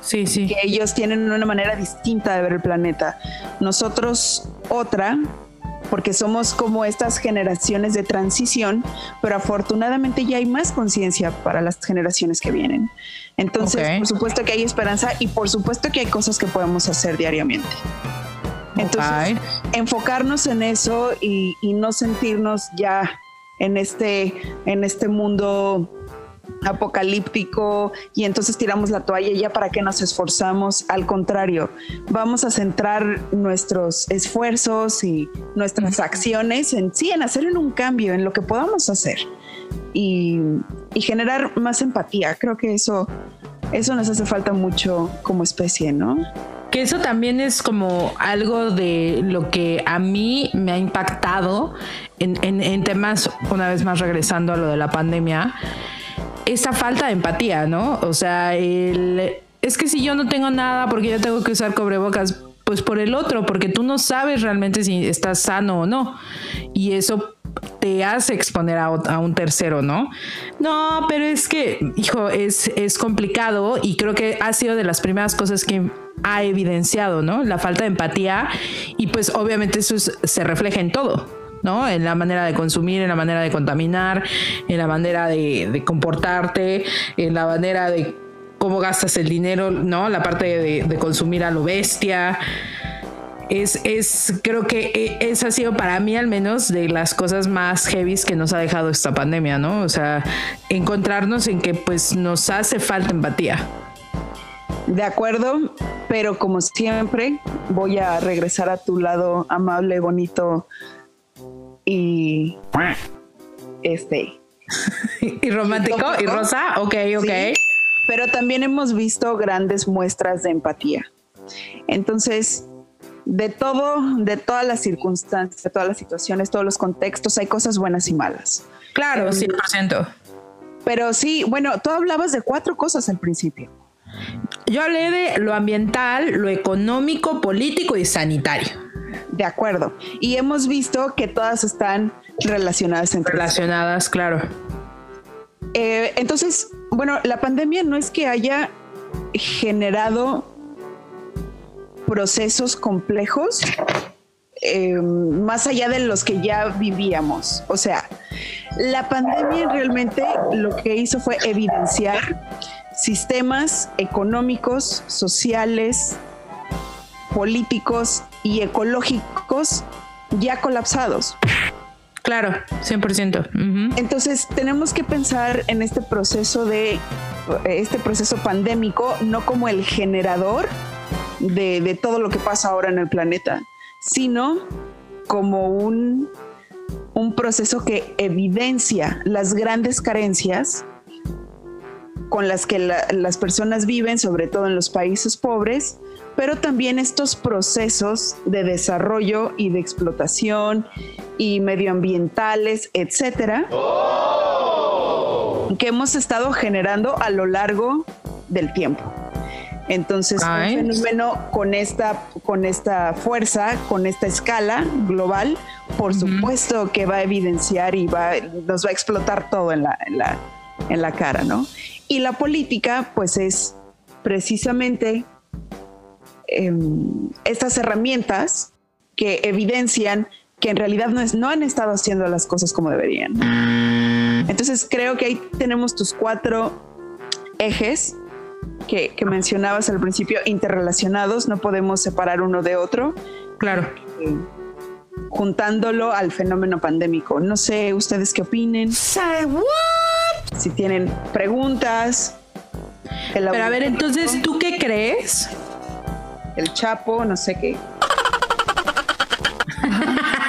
Sí, sí. Que ellos tienen una manera distinta de ver el planeta. Nosotros otra, porque somos como estas generaciones de transición, pero afortunadamente ya hay más conciencia para las generaciones que vienen. Entonces, por supuesto que hay esperanza y por supuesto que hay cosas que podemos hacer diariamente. Entonces, enfocarnos en eso y, y, no sentirnos ya en este, en este mundo apocalíptico y entonces tiramos la toalla ya para que nos esforzamos. Al contrario, vamos a centrar nuestros esfuerzos y nuestras acciones en sí, en hacer un cambio, en lo que podamos hacer y, y generar más empatía. Creo que eso, eso nos hace falta mucho como especie, ¿no? Que eso también es como algo de lo que a mí me ha impactado en, en, temas, una vez más regresando a lo de la pandemia, esa falta de empatía, ¿no? O sea, el, es que si yo no tengo nada porque yo tengo que usar cobrebocas, pues por el otro, porque tú no sabes realmente si estás sano o no. Y eso te hace exponer a, a, un tercero, ¿no? No, pero es que, hijo, es, es complicado y creo que ha sido de las primeras cosas que ha evidenciado, ¿no? La falta de empatía y pues obviamente eso es, se refleja en todo. ¿no? En la manera de consumir, en la manera de contaminar, en la manera de comportarte, en la manera de cómo gastas el dinero, ¿no? La parte de, de consumir a lo bestia. Es, es, creo que esa ha sido para mí al menos de las cosas más heavies que nos ha dejado esta pandemia, ¿no? O sea, encontrarnos en que pues nos hace falta empatía. De acuerdo, pero como siempre voy a regresar a tu lado amable, bonito, y este y romántico y rosa, ok, ok. Sí, pero también hemos visto grandes muestras de empatía. Entonces, de todo, de todas las circunstancias, de todas las situaciones, todos los contextos, hay cosas buenas y malas. Claro, um, 100%. Pero sí, bueno, tú hablabas de cuatro cosas al principio. Yo hablé de lo ambiental, lo económico, político y sanitario. De acuerdo. Y hemos visto que todas están relacionadas entre Relacionadas, sí. claro. Eh, entonces, bueno, la pandemia no es que haya generado procesos complejos eh, más allá de los que ya vivíamos. O sea, la pandemia realmente lo que hizo fue evidenciar sistemas económicos, sociales, políticos y ecológicos ya colapsados. Claro, 100%. Uh -huh. Entonces tenemos que pensar en este proceso de este proceso pandémico no como el generador de, todo lo que pasa ahora en el planeta, sino como un, un proceso que evidencia las grandes carencias con las que la, las personas viven, sobre todo en los países pobres, pero también estos procesos de desarrollo y de explotación y medioambientales, etcétera, oh. que hemos estado generando a lo largo del tiempo. Entonces, Ay. un fenómeno con esta, con esta fuerza, con esta escala global, por uh -huh. supuesto que va a evidenciar y va, nos va a explotar todo en la, en la, en la cara, ¿no? Y la política, pues es precisamente eh, estas herramientas que evidencian que en realidad no, es, no han estado haciendo las cosas como deberían. Entonces creo que ahí tenemos tus cuatro ejes que, que, mencionabas al principio, interrelacionados, no podemos separar uno de otro. Claro. Eh, juntándolo al fenómeno pandémico. No sé ustedes qué opinen. Say what? Si tienen preguntas. Pero a ver, entonces, ¿tú qué crees? El Chapo, no sé qué.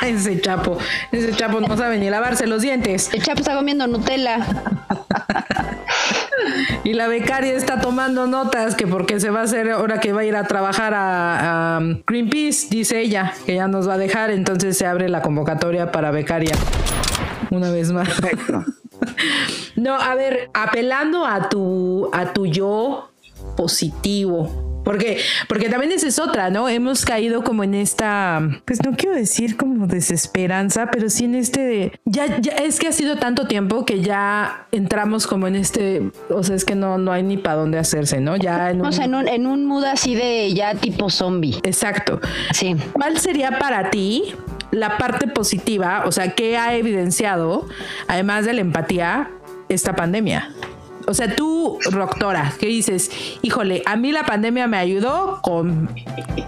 ese Chapo, ese Chapo no sabe ni lavarse los dientes. El Chapo está comiendo Nutella. y la becaria está tomando notas que porque se va a hacer ahora que va a ir a trabajar a, a Greenpeace, dice ella, que ya nos va a dejar, entonces se abre la convocatoria para becaria. Una vez más. Perfecto. no, a ver, apelando a tu a tu yo positivo, Porque, porque también esa es otra, ¿no? Hemos caído como en esta, pues no quiero decir como desesperanza, pero sí en este de, ya, ya es que ha sido tanto tiempo que ya entramos como en este, o sea, es que no, no hay ni para dónde hacerse, ¿no? Ya en un, o sea, en un, en un mood así de ya tipo zombie. Exacto. Sí. ¿Cuál sería para ti la parte positiva? O sea, ¿qué ha evidenciado, además de la empatía, esta pandemia? O sea, tú, doctora, ¿qué dices? Híjole, a mí la pandemia me ayudó con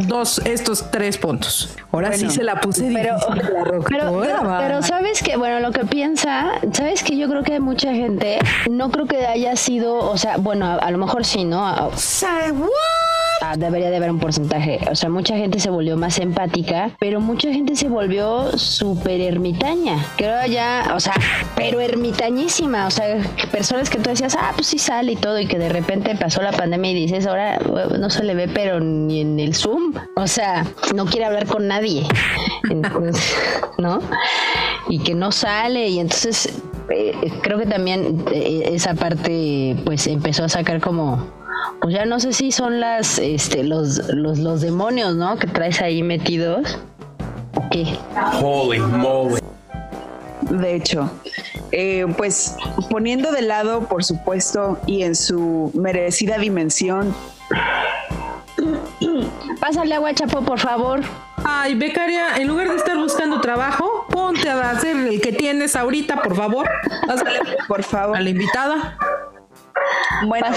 dos, estos tres puntos. Ahora sí se la puse pero, difícil la pero, pero, sabes que, bueno, lo que piensa, sabes que yo creo que hay mucha gente, no creo que haya sido, o sea, bueno, a, a lo mejor sí, ¿no? Say what? Ah, debería de haber un porcentaje. O sea, mucha gente se volvió más empática, pero mucha gente se volvió súper ermitaña. Creo ya, o sea, pero ermitañísima. O sea, personas que tú decías, ah, pues sí sale y todo, y que de repente pasó la pandemia y dices, ahora no se le ve, pero ni en el Zoom. O sea, no quiere hablar con nadie. ¿no? Y que no sale, y entonces eh, creo que también eh, esa parte, pues empezó a sacar como pues ya no sé si son las, este, los, los, los demonios, ¿no? Que traes ahí metidos. qué? Holy moly. De hecho, eh, pues poniendo de lado, por supuesto, y en su merecida dimensión. Pásale agua, Chapo, por favor. Ay, becaria, en lugar de estar buscando trabajo, ponte a hacer el que tienes ahorita, por favor. Pásale, por favor. A la invitada. Bueno,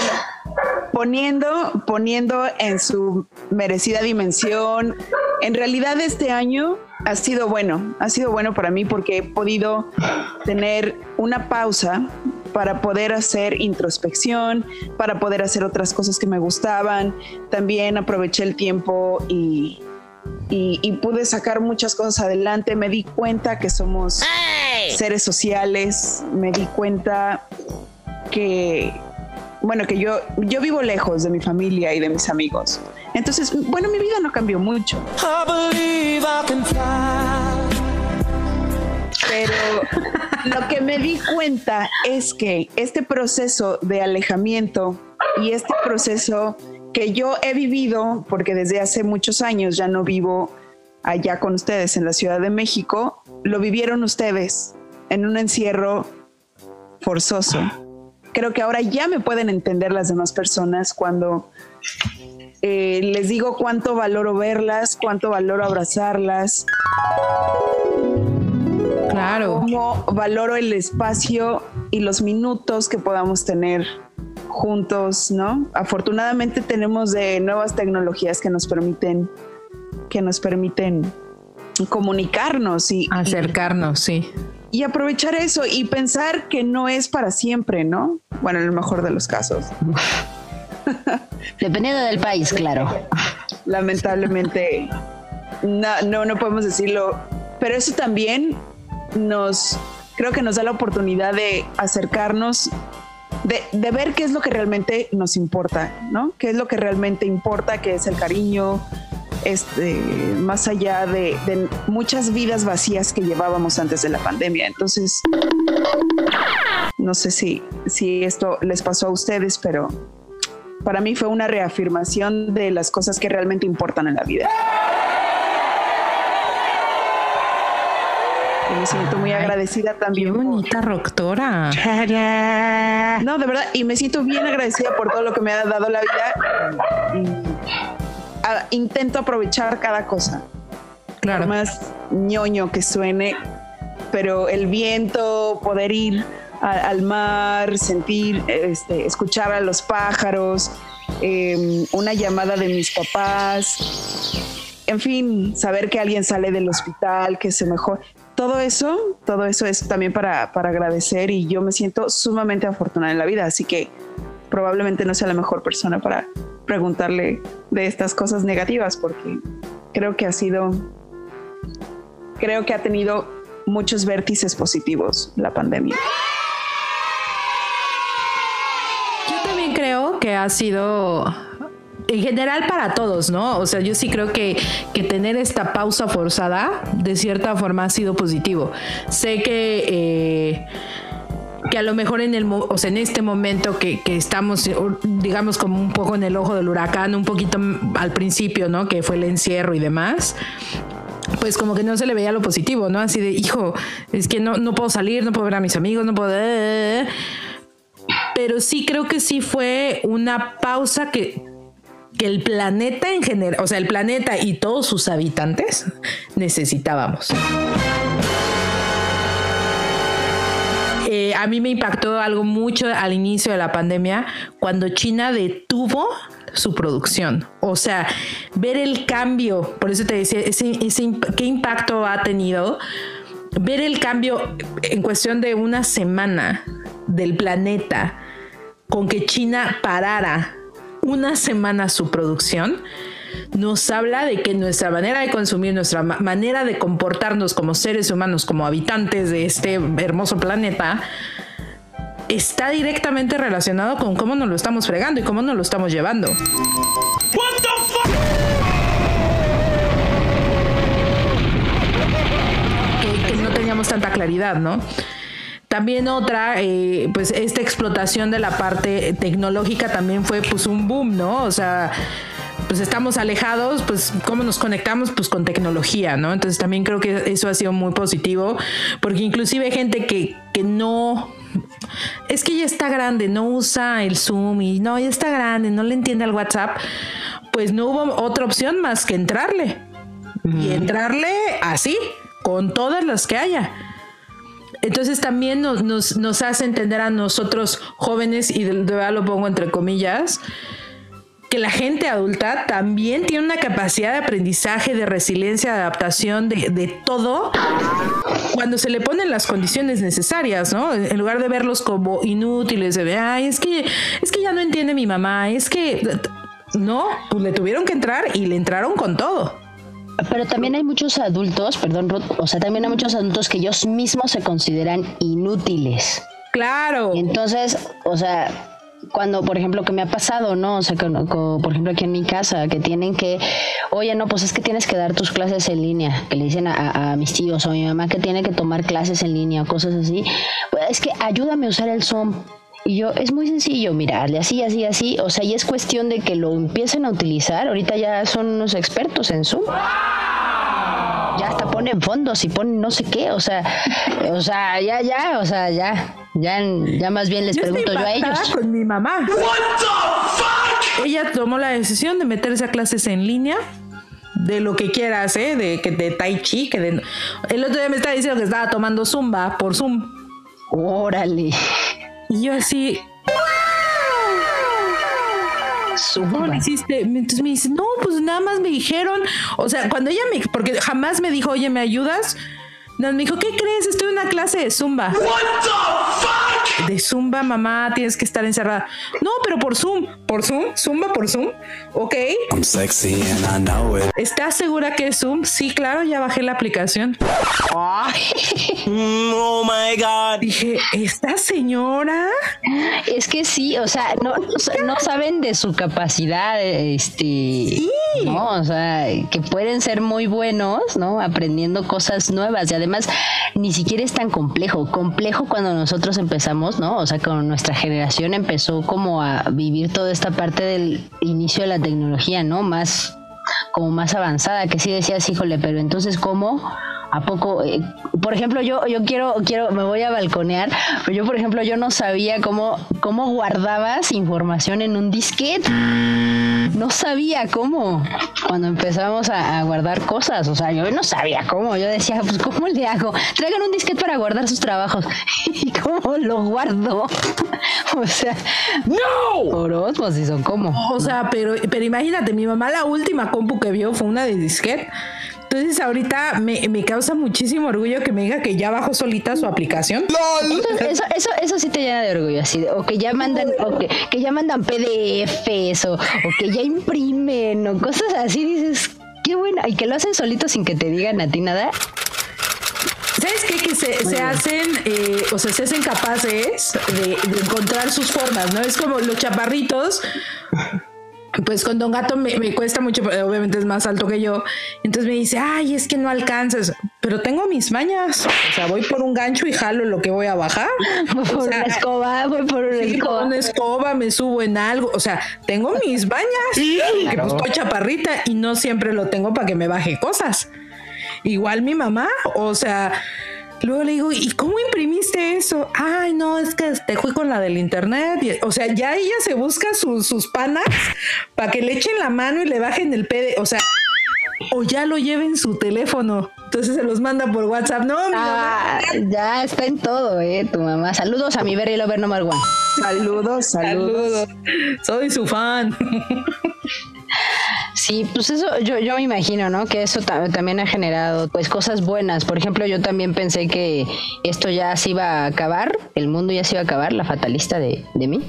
poniendo, poniendo en su merecida dimensión, en realidad este año ha sido bueno, ha sido bueno para mí porque he podido tener una pausa para poder hacer introspección, para poder hacer otras cosas que me gustaban. También aproveché el tiempo y, y, pude sacar muchas cosas adelante. Me di cuenta que somos seres sociales, me di cuenta que, bueno, que yo, yo vivo lejos de mi familia y de mis amigos. Entonces, bueno, mi vida no cambió mucho. Pero lo que me di cuenta es que este proceso de alejamiento y este proceso que yo he vivido, porque desde hace muchos años ya no vivo allá con ustedes en la Ciudad de México, lo vivieron ustedes en un encierro forzoso creo que ahora ya me pueden entender las demás personas cuando eh, les digo cuánto valoro verlas, cuánto valoro abrazarlas. Claro. Cómo valoro el espacio y los minutos que podamos tener juntos, ¿no? Afortunadamente tenemos de nuevas tecnologías que nos permiten que nos permiten comunicarnos y acercarnos, sí y aprovechar eso y pensar que no es para siempre, ¿no? Bueno, en el mejor de los casos. Dependiendo del país, claro. Lamentablemente, no, no, podemos decirlo, pero eso también nos, creo que nos da la oportunidad de acercarnos, de, de, ver qué es lo que realmente nos importa, ¿no? ¿Qué es lo que realmente importa, que es el cariño, este, más allá de, muchas vidas vacías que llevábamos antes de la pandemia. Entonces, no sé si, si esto les pasó a ustedes, pero para mí fue una reafirmación de las cosas que realmente importan en la vida. Y me siento muy agradecida también. Qué bonita doctora. No, de verdad, y me siento bien agradecida por todo lo que me ha dado la vida intento aprovechar cada cosa. Claro. más ñoño que suene, pero el viento, poder ir al mar, sentir, este, escuchar a los pájaros, em, una llamada de mis papás, en fin, saber que alguien sale del hospital, que se mejor. Todo eso, todo eso es también para, para agradecer y yo me siento sumamente afortunada en la vida, así que probablemente no sea la mejor persona para, preguntarle de estas cosas negativas porque creo que ha sido, creo que ha tenido muchos vértices positivos la pandemia. Yo también creo que ha sido en general para todos, ¿no? O sea, yo sí creo que, que, tener esta pausa forzada de cierta forma ha sido positivo. Sé que... Eh, que a lo mejor en el o sea, en este momento que, que, estamos digamos como un poco en el ojo del huracán un poquito al principio no que fue el encierro y demás pues como que no se le veía lo positivo no así de hijo es que no, no puedo salir no puedo ver a mis amigos no puedo pero sí creo que sí fue una pausa que que el planeta en general, o sea, el planeta y todos sus habitantes necesitábamos. A mí me impactó algo mucho al inicio de la pandemia cuando China detuvo su producción. O sea, ver el cambio, por eso te decía, qué impacto ha tenido, ver el cambio en cuestión de una semana del planeta con que China parara una semana su producción nos habla de que nuestra manera de consumir, nuestra manera de comportarnos como seres humanos, como habitantes de este hermoso planeta, está directamente relacionado con cómo nos lo estamos fregando y cómo nos lo estamos llevando. que, no teníamos tanta claridad, ¿no? También otra, eh, pues esta explotación de la parte tecnológica también fue pues un boom, ¿no? O sea, pues estamos alejados, pues cómo nos conectamos, pues con tecnología, ¿no? Entonces también creo que eso ha sido muy positivo, porque inclusive hay gente que, que no, es que ya está grande, no usa el Zoom y no, ya está grande, no le entiende al WhatsApp, pues no hubo otra opción más que entrarle. Y entrarle así, con todas las que haya. Entonces también nos, nos, nos, hace entender a nosotros jóvenes, y de verdad lo pongo entre comillas, que la gente adulta también tiene una capacidad de aprendizaje, de resiliencia, de adaptación, de, todo, cuando se le ponen las condiciones necesarias, ¿no? En lugar de verlos como inútiles, de, ay, es que, es que ya no entiende mi mamá, es que, no, pues le tuvieron que entrar y le entraron con todo. Pero también hay muchos adultos, perdón, o sea, también hay muchos adultos que ellos mismos se consideran inútiles. Claro. Entonces, o sea, cuando, por ejemplo, que me ha pasado, ¿no? O sea, por ejemplo, aquí en mi casa, que tienen que, oye, no, pues es que tienes que dar tus clases en línea, que le dicen a, mis tíos o a mi mamá que tiene que tomar clases en línea o cosas así. Pues es que ayúdame a usar el Zoom. Y yo, es muy sencillo, mirarle así, así, así. O sea, y es cuestión de que lo empiecen a utilizar. Ahorita ya son unos expertos en Zoom. Hasta ponen fondos y ponen no sé qué. O sea, o sea, ya, ya, o sea, ya. Ya, ya más bien les pregunto yo a ellos. con mi mamá. Ella tomó la decisión de meterse a clases en línea de lo que quieras, ¿eh? De, que de tai chi, que de... El otro día me estaba diciendo que estaba tomando zumba por Zoom. Órale. Y yo así... ¿Cómo hiciste? Entonces me dice, no, pues nada más me dijeron, o sea, cuando ella me, porque jamás me dijo, oye, ¿me ayudas? No, me dijo, ¿qué crees? Estoy en una clase de Zumba. De Zumba, mamá, tienes que estar encerrada. No, pero por Zoom. ¿Por Zoom? ¿Zumba por Zoom? Ok. ¿Estás segura que es Zoom? Sí, claro, ya bajé la aplicación. oh my God. Dije, ¿esta señora? Es que sí, o sea, no, no saben de su capacidad, este. Sí. No, o sea, que pueden ser muy buenos, ¿no? Aprendiendo cosas nuevas. Y además, ni siquiera es tan complejo. Complejo cuando nosotros empezamos, ¿no? O sea, cuando nuestra generación empezó como a vivir toda esta parte del inicio de la tecnología, ¿no? Más como más avanzada, que sí decías, híjole, pero entonces, ¿cómo? ¿A poco? Eh, por ejemplo, yo, yo quiero, quiero, me voy a balconear, pero yo, por ejemplo, yo no sabía cómo, cómo guardabas información en un disquete. No sabía cómo cuando empezamos a, guardar cosas. O sea, yo no sabía cómo. Yo decía, pues, ¿cómo le hago? Traigan un disquete para guardar sus trabajos. ¿Y cómo lo guardo? o sea, ¡No! Por pues, y son como. O sea, pero, pero imagínate, mi mamá la última compu que vio fue una de disquete. Entonces ahorita me, me, causa muchísimo orgullo que me diga que ya bajó solita su aplicación. eso, eso, eso sí te llena de orgullo, así, o que ya mandan, o que, ya mandan PDFs, o, o que ya imprimen, o cosas así, dices, qué bueno, y que lo hacen solito sin que te digan a ti nada. ¿Sabes qué? Que se, se hacen, eh, o sea, se hacen capaces de, de encontrar sus formas, ¿no? Es como los chaparritos pues con Don Gato me, me, cuesta mucho, obviamente es más alto que yo. Entonces me dice, ay, es que no alcanzas, pero tengo mis mañas. O sea, voy por un gancho y jalo lo que voy a bajar. por una escoba, voy por una escoba. una escoba, me subo en algo. O sea, tengo mis bañas, que pues estoy chaparrita y no siempre lo tengo para que me baje cosas. Igual mi mamá, o sea, Luego le digo, ¿y cómo imprimiste eso? Ay, no, es que te fui con la del internet. o sea, ya ella se busca sus panas para que le echen la mano y le bajen el PD. O sea, o ya lo lleven su teléfono. Entonces se los manda por WhatsApp. No, ah, ya está en todo, eh, tu mamá. Saludos a mi Very Lover Number One. Saludos, saludos. Soy su fan. Sí, pues eso yo, yo me imagino, ¿no? Que eso también ha generado pues cosas buenas. Por ejemplo, yo también pensé que esto ya se iba a acabar, el mundo ya se iba a acabar, la fatalista de, de mí.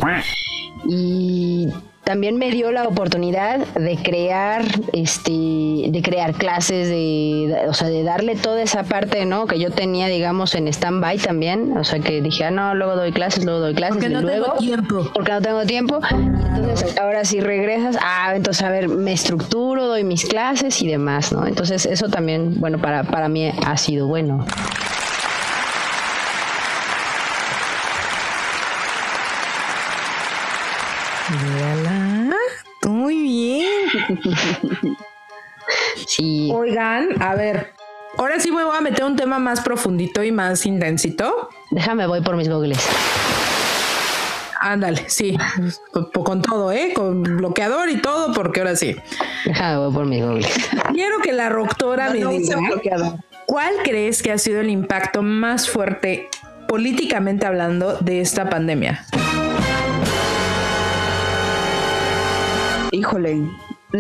Y también me dio la oportunidad de crear este de crear clases de, o sea de darle toda esa parte no que yo tenía digamos en stand by también. O sea que dije ah no luego doy clases luego doy clases porque no luego, tengo tiempo porque no tengo tiempo. Entonces ahora si regresas ah entonces a ver me estructuro doy mis clases y demás no entonces eso también bueno para para mí ha sido bueno sí. Oigan, a ver, ahora sí me voy a meter un tema más profundito y más intensito. Déjame, voy por mis googles. Ándale, sí, con, todo, ¿eh? Con bloqueador y todo, porque ahora sí. Déjame, voy por mis googles. Quiero que la doctora me diga, ¿cuál crees que ha sido el impacto más fuerte políticamente hablando de esta pandemia? Híjole,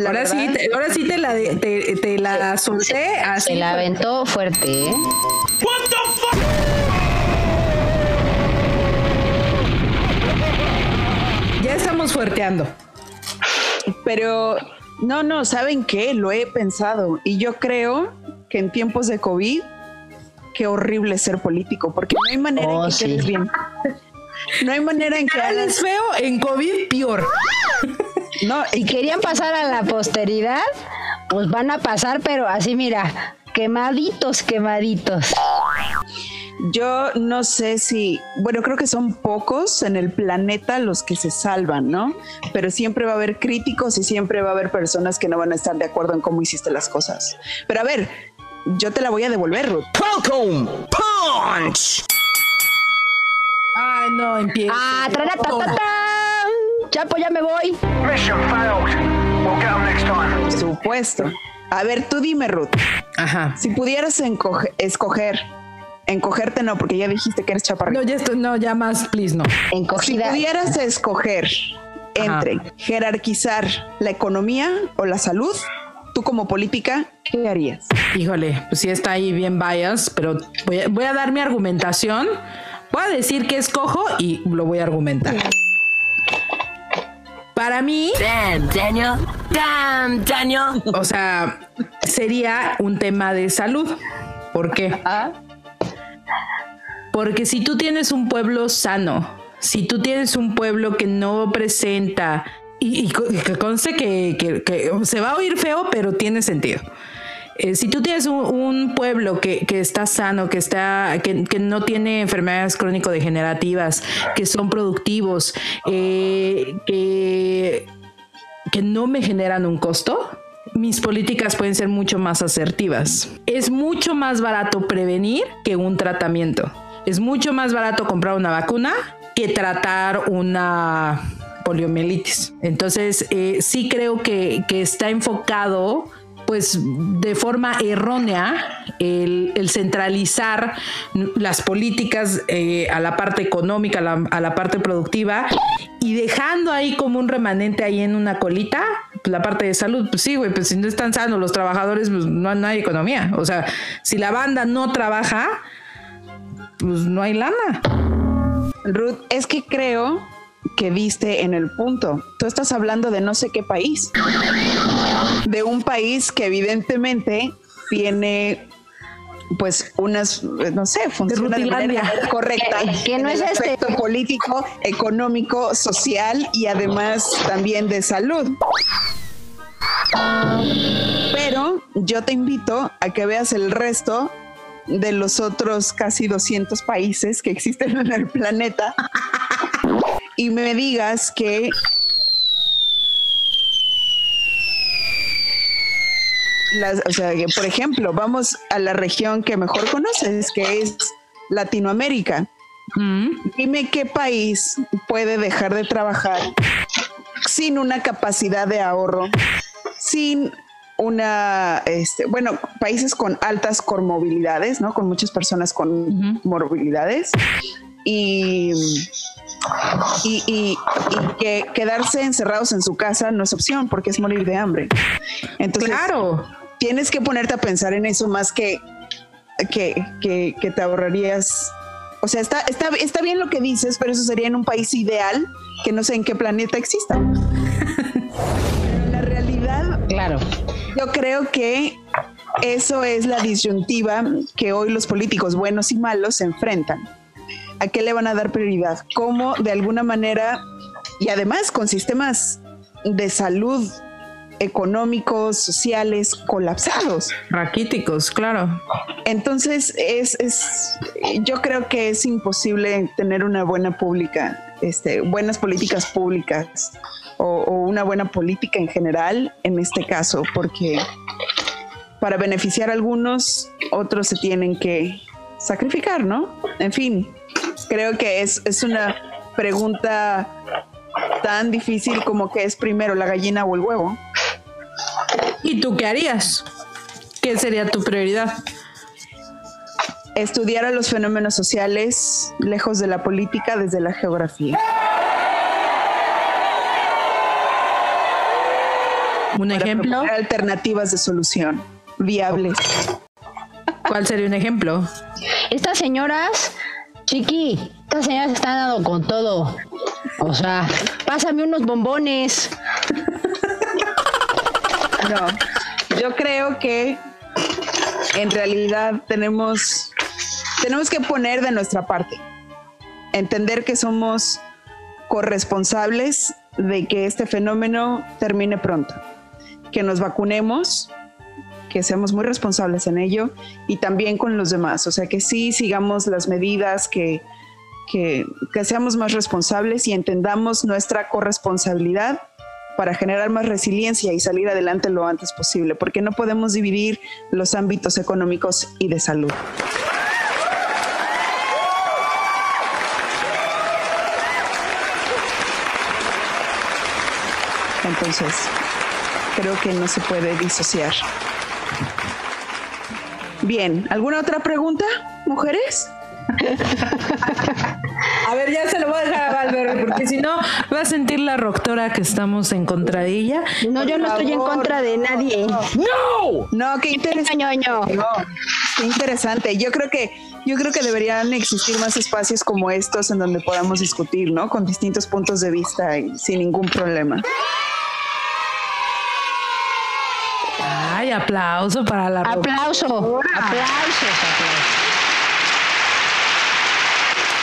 ahora, sí, te, ahora sí te la, te, te la solté así. Se la aventó fuerte, ¿eh? What the fuck? Ya estamos fuerteando. Pero no, no, ¿saben qué? Lo he pensado y yo creo que en tiempos de COVID, qué horrible ser político, porque no hay manera en oh, que sí. bien. No hay manera en que hagas... feo, en COVID peor. No, y querían pasar a la posteridad, pues van a pasar, pero así mira, quemaditos, quemaditos. Yo no sé si, bueno, creo que son pocos en el planeta los que se salvan, ¿no? Pero siempre va a haber críticos y siempre va a haber personas que no van a estar de acuerdo en cómo hiciste las cosas. Pero a ver, yo te la voy a devolver, Ruth. Punch. Ay, no, empieza. Ah, tra, Chapo, ya me voy. Por supuesto. A ver, tú dime, Ruth. Ajá. Si pudieras escoger, encogerte no, porque ya dijiste que eres chaparrito. No, ya estoy, no, ya más, please, no. Encogida. Si pudieras escoger entre jerarquizar la economía o la salud, tú como política, ¿qué harías? Híjole, pues sí está ahí bien bias, pero voy a, voy a dar mi argumentación. Voy a decir que escojo y lo voy a argumentar. Para mí. Damn, Daniel. Damn, Daniel. O sea, sería un tema de salud. ¿Por qué? Ah. Porque si tú tienes un pueblo sano, si tú tienes un pueblo que no presenta, y, que conste que se va a oír feo, pero tiene sentido eh, si tú tienes un, pueblo que, está sano, que, está, que, no tiene enfermedades crónico-degenerativas, que son productivos, eh, que, que no me generan un costo, mis políticas pueden ser mucho más asertivas. Es mucho más barato prevenir que un tratamiento. Es mucho más barato comprar una vacuna que tratar una poliomielitis. Entonces, eh, sí creo que, que está enfocado pues de forma errónea el, centralizar las políticas eh, a la parte económica, a la, parte productiva y dejando ahí como un remanente ahí en una colita, pues, la parte de salud, pues sí, güey, pues si no están sanos los trabajadores, pues no, no hay economía. O sea, si la banda no trabaja, pues no hay lana. Ruth, es que creo que viste en el punto. Tú estás hablando de no sé qué país. De un país que evidentemente tiene pues unas, no sé, funciona de, manera correcta. Que, no es este. aspecto político, económico, social y además también de salud. Pero yo te invito a que veas el resto de los otros casi 200 países que existen en el planeta y me digas que o sea, que por ejemplo, vamos a la región que mejor conoces, que es Latinoamérica. Mm. Dime qué país puede dejar de trabajar sin una capacidad de ahorro, sin una, este, bueno, países con altas comorbilidades, ¿no? Con muchas personas con morbilidades y, y, que quedarse encerrados en su casa no es opción porque es morir de hambre. Entonces, claro. tienes que ponerte a pensar en eso más que, que, que, te ahorrarías. O sea, está, está, está bien lo que dices, pero eso sería en un país ideal que no sé en qué planeta exista. en la realidad, claro yo creo que eso es la disyuntiva que hoy los políticos buenos y malos se enfrentan. ¿A qué le van a dar prioridad? ¿Cómo de alguna manera, y además con sistemas de salud económicos, sociales colapsados. Raquíticos, claro. Entonces, es, es, yo creo que es imposible tener una buena pública, este, buenas políticas públicas o, una buena política en general en este caso, porque para beneficiar a algunos, otros se tienen que sacrificar, ¿no? En fin, creo que es, es una pregunta tan difícil como que es primero la gallina o el huevo. ¿Y tú qué harías? ¿Qué sería tu prioridad? Estudiar a los fenómenos sociales lejos de la política desde la geografía. ¿Un ejemplo? Alternativas de solución viables. ¿Cuál sería un ejemplo? Estas señoras, chiqui, estas señoras están dando con todo. O sea, pásame unos bombones. No, yo creo que en realidad tenemos, tenemos que poner de nuestra parte, entender que somos corresponsables de que este fenómeno termine pronto que nos vacunemos, que seamos muy responsables en ello y también con los demás. O sea, que sí sigamos las medidas, que, que, que seamos más responsables y entendamos nuestra corresponsabilidad para generar más resiliencia y salir adelante lo antes posible, porque no podemos dividir los ámbitos económicos y de salud. Entonces, creo que no se puede disociar. Bien, ¿alguna otra pregunta, mujeres? A ver, ya se lo voy a dejar a Valverde, porque si no va a sentir la doctora que estamos en contra de ella. No, yo no estoy en contra de nadie. ¡No! No, qué interesante. qué interesante. Yo creo que yo creo que deberían existir más espacios como estos en donde podamos discutir, ¿no? Con distintos puntos de vista y sin ningún problema. Ay, aplauso para la Aplauso, aplausos, aplausos.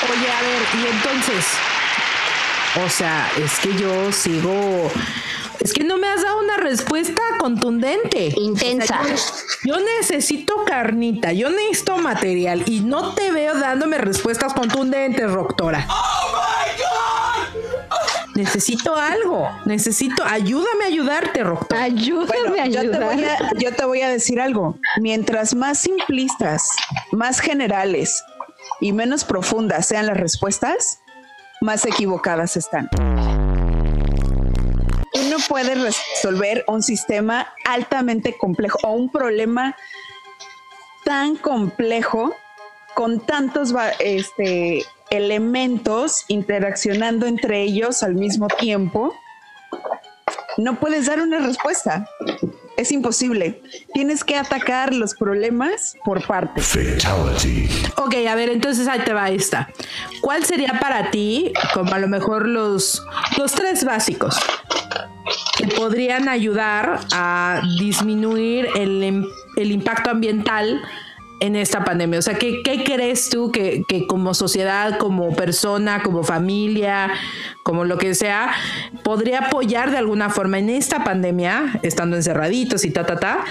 Oye, a ver, y entonces, o sea, es que yo sigo es que no me has dado una respuesta contundente. Intensa. yo, necesito carnita, yo necesito material y no te veo dándome respuestas contundentes, doctora. Oh. Necesito algo, necesito, ayúdame a ayudarte, Roctor. Ayúdame a ayudar. yo te voy a decir algo. Mientras más simplistas, más generales y menos profundas sean las respuestas, más equivocadas están. Uno puede resolver un sistema altamente complejo o un problema tan complejo con tantos este, elementos interaccionando entre ellos al mismo tiempo, no puedes dar una respuesta. Es imposible. Tienes que atacar los problemas por partes. Fatality. Ok, a ver, entonces ahí te va esta. ¿Cuál sería para ti, como a lo mejor los, los tres básicos, que podrían ayudar a disminuir el, el impacto ambiental en esta pandemia? O sea, ¿qué, crees tú que, como sociedad, como persona, como familia, como lo que sea, podría apoyar de alguna forma en esta pandemia, estando encerraditos y ta, ta, ta?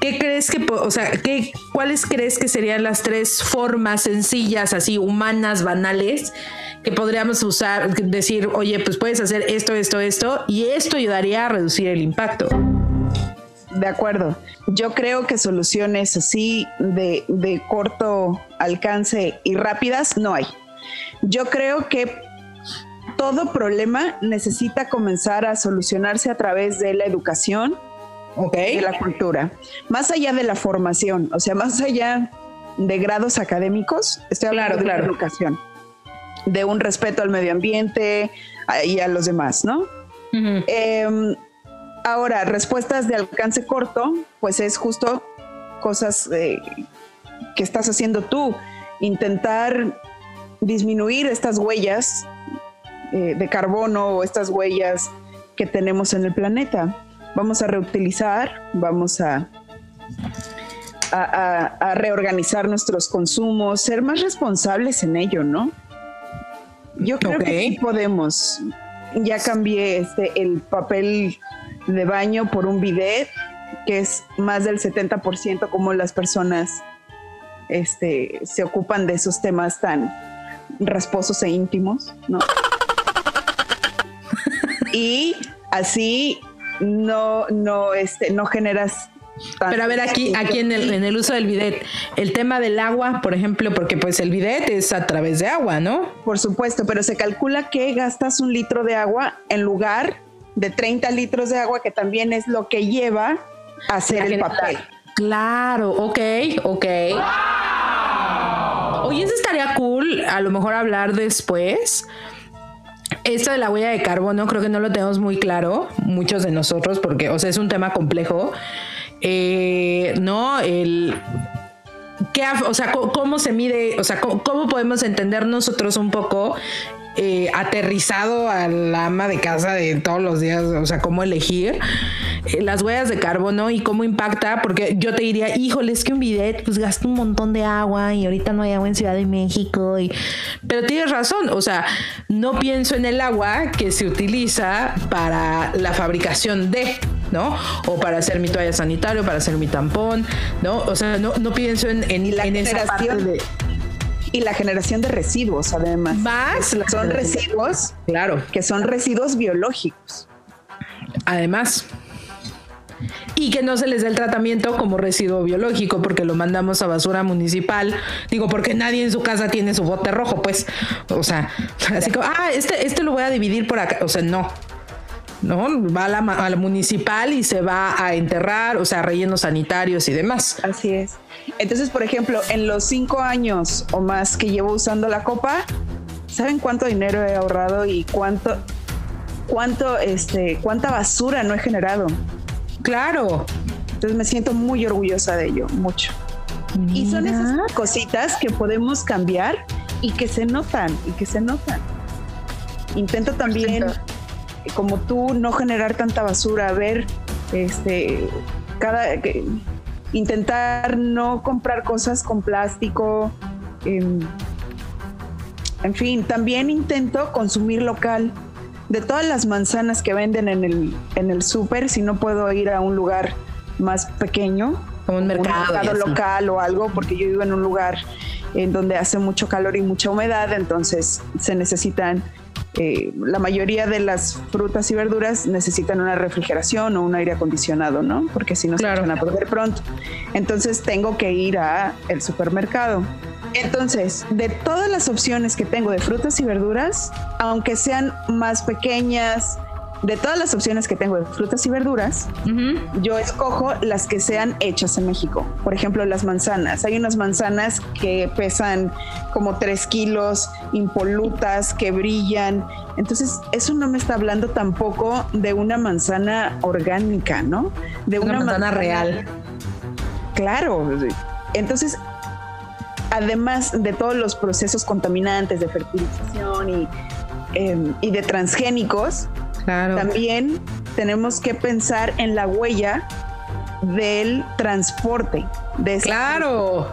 ¿Qué crees que, o sea, ¿qué, cuáles crees que serían las tres formas sencillas, así humanas, banales, que podríamos usar, decir, oye, pues puedes hacer esto, esto, esto, y esto ayudaría a reducir el impacto? De acuerdo. Yo creo que soluciones así de, de corto alcance y rápidas no hay. Yo creo que todo problema necesita comenzar a solucionarse a través de la educación, okay. de la cultura, más allá de la formación, o sea, más allá de grados académicos, estoy hablando de la educación, de un respeto al medio ambiente y a los demás, ¿no? Ahora, respuestas de alcance corto, pues es justo cosas eh, que estás haciendo tú, intentar disminuir estas huellas eh, de carbono o estas huellas que tenemos en el planeta. Vamos a reutilizar, vamos a, a, reorganizar nuestros consumos, ser más responsables en ello, ¿no? Yo creo que podemos. Ya cambié este, el papel de baño por un bidet, que es más del 70% como las personas este, se ocupan de esos temas tan rasposos e íntimos, ¿no? y así no, no, este, no generas pero a ver, aquí, aquí en el, en el uso del bidet, el tema del agua, por ejemplo, porque pues el bidet es a través de agua, ¿no? Por supuesto, pero se calcula que gastas un litro de agua en lugar de 30 litros de agua, que también es lo que lleva a hacer el papel. Claro, ok, ok. Oye, eso estaría cool, a lo mejor hablar después. Esto de la huella de carbono creo que no lo tenemos muy claro, muchos de nosotros, porque, o sea, es un tema complejo. Eh, no, el ¿Qué, o sea, cómo, se mide, o sea, cómo, podemos entender nosotros un poco eh, aterrizado a la ama de casa de todos los días, o sea, cómo elegir eh, las huellas de carbono y cómo impacta, porque yo te diría, híjole, es que un bidet pues gasta un montón de agua y ahorita no hay agua en Ciudad de México, y... pero tienes razón, o sea, no pienso en el agua que se utiliza para la fabricación de... ¿no? O para hacer mi toalla sanitario, para hacer mi tampón, ¿no? O sea, no, no pienso en, en, la en esa parte de y la generación de residuos, además. Más. Son residuos. Claro. Que son residuos biológicos. Además. Y que no se les dé el tratamiento como residuo biológico porque lo mandamos a basura municipal. Digo, porque nadie en su casa tiene su bote rojo, pues. O sea, así como, ah, este, este lo voy a dividir por acá. O sea, no. ¿no? Va a la, a la, municipal y se va a enterrar, o sea, rellenos sanitarios y demás. Así es. Entonces, por ejemplo, en los cinco años o más que llevo usando la copa, ¿saben cuánto dinero he ahorrado y cuánto, cuánto, este, cuánta basura no he generado? Claro. Entonces me siento muy orgullosa de ello, mucho. Y son esas cositas que podemos cambiar y que se notan, y que se notan. Intento también como tú, no generar tanta basura, ver, este, cada, intentar no comprar cosas con plástico, em, en fin, también intento consumir local. De todas las manzanas que venden en el, en el súper, si no puedo ir a un lugar más pequeño, como un mercado, un mercado local o algo, porque yo vivo en un lugar en donde hace mucho calor y mucha humedad, entonces se necesitan eh, la mayoría de las frutas y verduras necesitan una refrigeración o un aire acondicionado, ¿no? Porque si no se van a perder pronto. Entonces tengo que ir a el supermercado. Entonces, de todas las opciones que tengo de frutas y verduras, aunque sean más pequeñas, de todas las opciones que tengo de frutas y verduras, yo escojo las que sean hechas en México. Por ejemplo, las manzanas. Hay unas manzanas que pesan como tres kilos, impolutas, que brillan. Entonces, eso no me está hablando tampoco de una manzana orgánica, ¿no? De una, manzana, real. Claro. Entonces, además de todos los procesos contaminantes de fertilización y, em, y de transgénicos, también tenemos que pensar en la huella del transporte. De claro.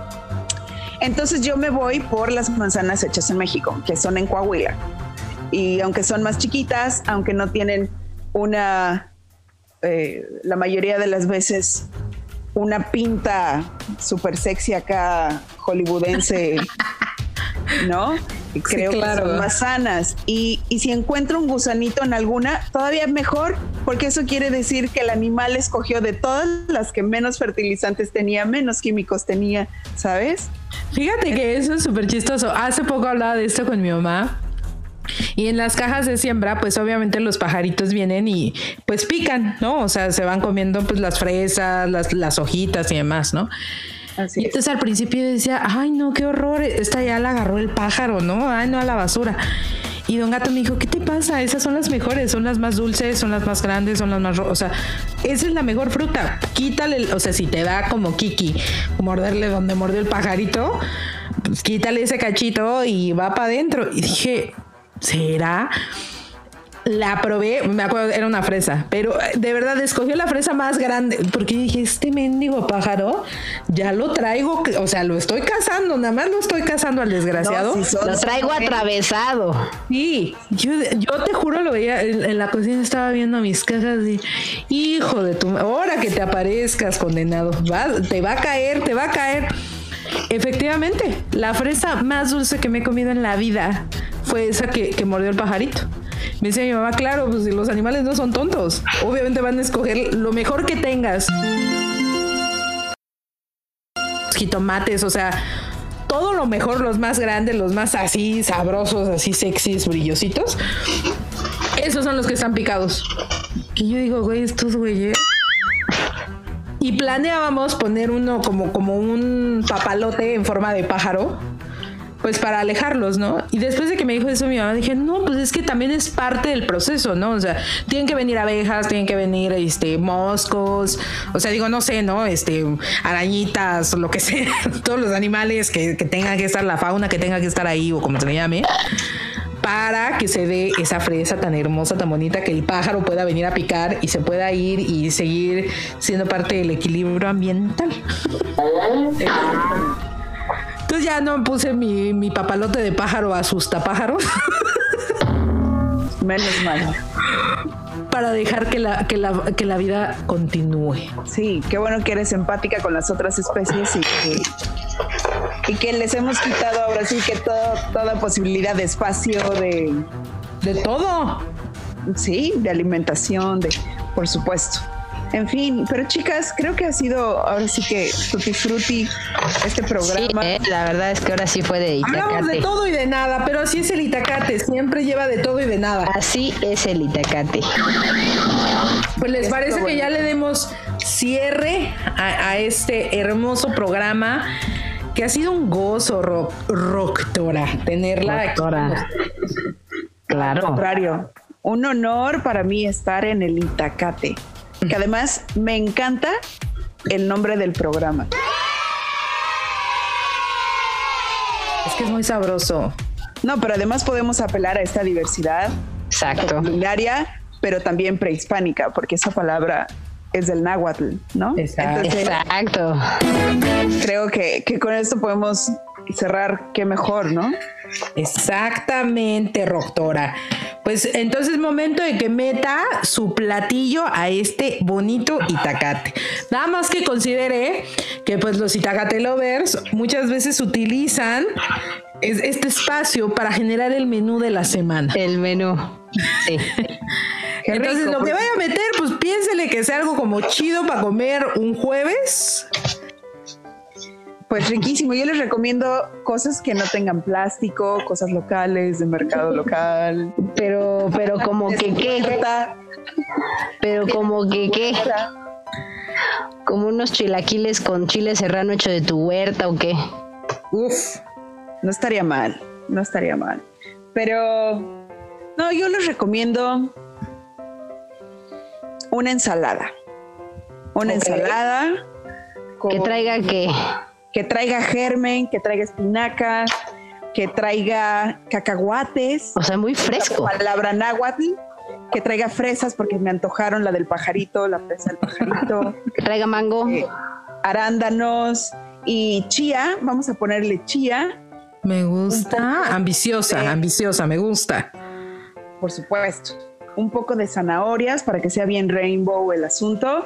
Entonces yo me voy por las manzanas hechas en México, que son en Coahuila. Y aunque son más chiquitas, aunque no tienen una, eh, la mayoría de las veces, una pinta súper sexy acá hollywoodense, ¿no? Creo que son más sanas. Y, y si encuentro un gusanito en alguna, todavía mejor, porque eso quiere decir que el animal escogió de todas las que menos fertilizantes tenía, menos químicos tenía, ¿sabes? Fíjate que eso es súper chistoso. Hace poco hablaba de esto con mi mamá. Y en las cajas de siembra, pues obviamente los pajaritos vienen y pues pican, ¿no? O sea, se van comiendo pues las fresas, las, las hojitas y demás, ¿no? Así y entonces al principio decía, ay no, qué horror, esta ya la agarró el pájaro, ¿no? Ay no, a la basura. Y don Gato me dijo, ¿qué te pasa? Esas son las mejores, son las más dulces, son las más grandes, son las más... O sea, esa es la mejor fruta. Quítale, o sea, si te da como Kiki, morderle donde mordió el pajarito, pues quítale ese cachito y va para adentro. Y dije, ¿será? La probé, me acuerdo, era una fresa, pero eh, de verdad escogió la fresa más grande, porque dije, este mendigo pájaro, ya lo traigo, o sea, lo estoy cazando, nada más lo estoy cazando al desgraciado. lo traigo atravesado. Sí, yo, yo te juro, lo veía, en, la cocina estaba viendo mis cajas y, hijo de tu, ahora que te aparezcas, condenado, te va a caer, te va a caer. Efectivamente, la fresa más dulce que me he comido en la vida fue esa que, que mordió el pajarito. Me decía mi mamá, claro, pues los animales no son tontos. Obviamente van a escoger lo mejor que tengas. Jitomates, o sea, todo lo mejor, los más grandes, los más así sabrosos, así sexys, brillositos. Esos son los que están picados. Y yo digo, güey, estos güeyes. Y planeábamos poner uno como, como un papalote en forma de pájaro pues para alejarlos, ¿no? Y después de que me dijo eso mi mamá, dije, no, pues es que también es parte del proceso, ¿no? O sea, tienen que venir abejas, tienen que venir, este, moscos, o sea, digo, no sé, ¿no? Este, arañitas, lo que sea, todos los animales que, que tengan que estar, la fauna que tenga que estar ahí, o como se le llame para que se dé esa fresa tan hermosa, tan bonita, que el pájaro pueda venir a picar y se pueda ir y seguir siendo parte del equilibrio ambiental. Entonces ya no puse mi, mi papalote de pájaro asusta pájaros. Menos mal. Para dejar que la, que, la, que la vida continúe. Sí, qué bueno que eres empática con las otras especies y que, y que les hemos quitado ahora sí que toda posibilidad de espacio, de... De todo. Sí, de alimentación, de, por supuesto. En fin, pero chicas, creo que ha sido ahora sí que tutti frutti este programa. Sí, eh, la verdad es que ahora sí fue de Itacate. Hablamos de todo y de nada, pero así es el Itacate, siempre lleva de todo y de nada. Así es el Itacate. Pues les parece que ya le demos cierre a, este hermoso programa que ha sido un gozo, rock, Roctora, tenerla Claro. Al contrario, un honor para mí estar en el Itacate que además me encanta el nombre del programa. Es que es muy sabroso. No, pero además podemos apelar a esta diversidad Exacto. culinaria, pero también prehispánica, porque esa palabra es del náhuatl, ¿no? Exacto. Creo que, que con esto podemos cerrar, qué mejor, ¿no? Exactamente, doctora. Pues entonces es momento de que meta su platillo a este bonito itacate. Nada más que considere que pues los itacate lovers muchas veces utilizan este espacio para generar el menú de la semana. El menú. Sí. Entonces lo que vaya a meter, pues piénsele que sea algo como chido para comer un jueves pues riquísimo. Yo les recomiendo cosas que no tengan plástico, cosas locales, de mercado local. Pero, pero como que qué. Pero como que qué. Como unos chilaquiles con chile serrano hecho de tu huerta o qué. Uf, no estaría mal, no estaría mal. Pero, no, yo les recomiendo una ensalada. Una ensalada. Que traiga qué que traiga germen, que traiga espinacas, que traiga cacahuates. O sea, muy fresco. La palabra náhuatl. que traiga fresas porque me antojaron la del pajarito, la fresa del pajarito. que traiga mango. Eh, arándanos y chía. Vamos a ponerle chía. Me gusta. Ambiciosa, ambiciosa, me gusta. Por supuesto. Un poco de zanahorias para que sea bien rainbow el asunto.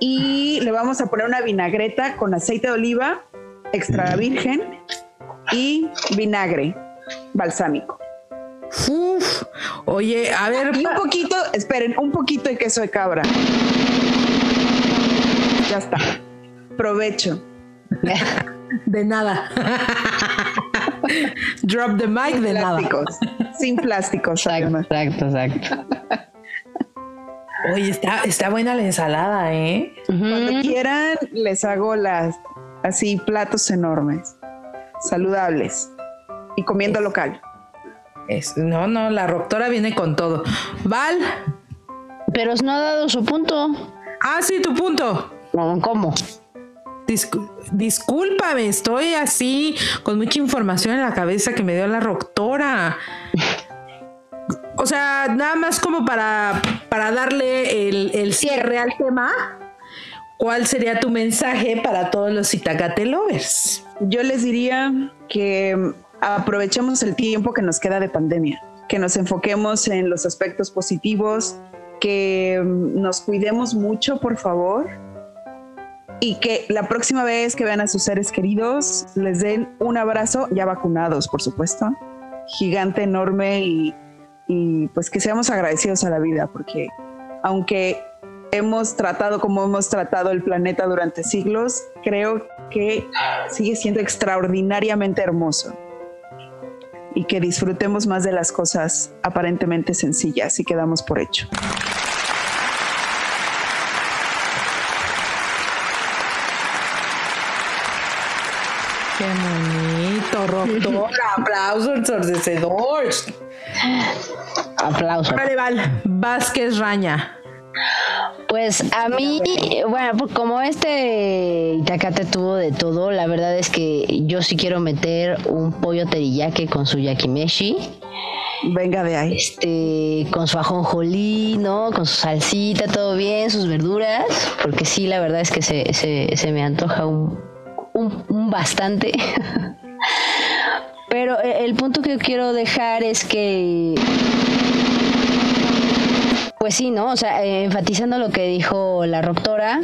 Y le vamos a poner una vinagreta con aceite de oliva extra virgen y vinagre balsámico. Uf, oye, a ver. Y un poquito, esperen, un poquito de queso de cabra. Ya está. Provecho. De nada. Drop the mic de plásticos, nada. Sin plásticos. Exacto, exacto, exacto. Oye, está, está buena la ensalada, ¿eh? Cuando quieran, les hago las así platos enormes, saludables y comiendo local. Es, no, no, la doctora viene con todo. Val. Pero no ha dado su punto. Ah, sí, tu punto. ¿Cómo? discúlpame, estoy así con mucha información en la cabeza que me dio la doctora. O sea, nada más como para, para darle el, el cierre al tema. ¿Cuál sería tu mensaje para todos los Itacate lovers? Yo les diría que aprovechemos el tiempo que nos queda de pandemia, que nos enfoquemos en los aspectos positivos, que nos cuidemos mucho, por favor, y que la próxima vez que vean a sus seres queridos les den un abrazo ya vacunados, por supuesto, gigante, enorme y, y pues que seamos agradecidos a la vida, porque aunque hemos tratado como hemos tratado el planeta durante siglos, creo que sigue siendo extraordinariamente hermoso y que disfrutemos más de las cosas aparentemente sencillas y quedamos por hecho. Qué bonito, doctor. Aplausos ensordecedores. Aplausos. Vale, Val. Vázquez Raña. Pues a mí, bueno, pues como este Itacate tuvo de todo, la verdad es que yo sí quiero meter un pollo teriyaki con su yakimeshi. Venga de ahí. Este, con su ajonjolí, ¿no? Con su salsita, todo bien, sus verduras, porque sí, la verdad es que se, se, me antoja un, un bastante. Pero eh, el punto que quiero dejar es que pues sí, ¿no? O sea, eh, enfatizando lo que dijo la doctora,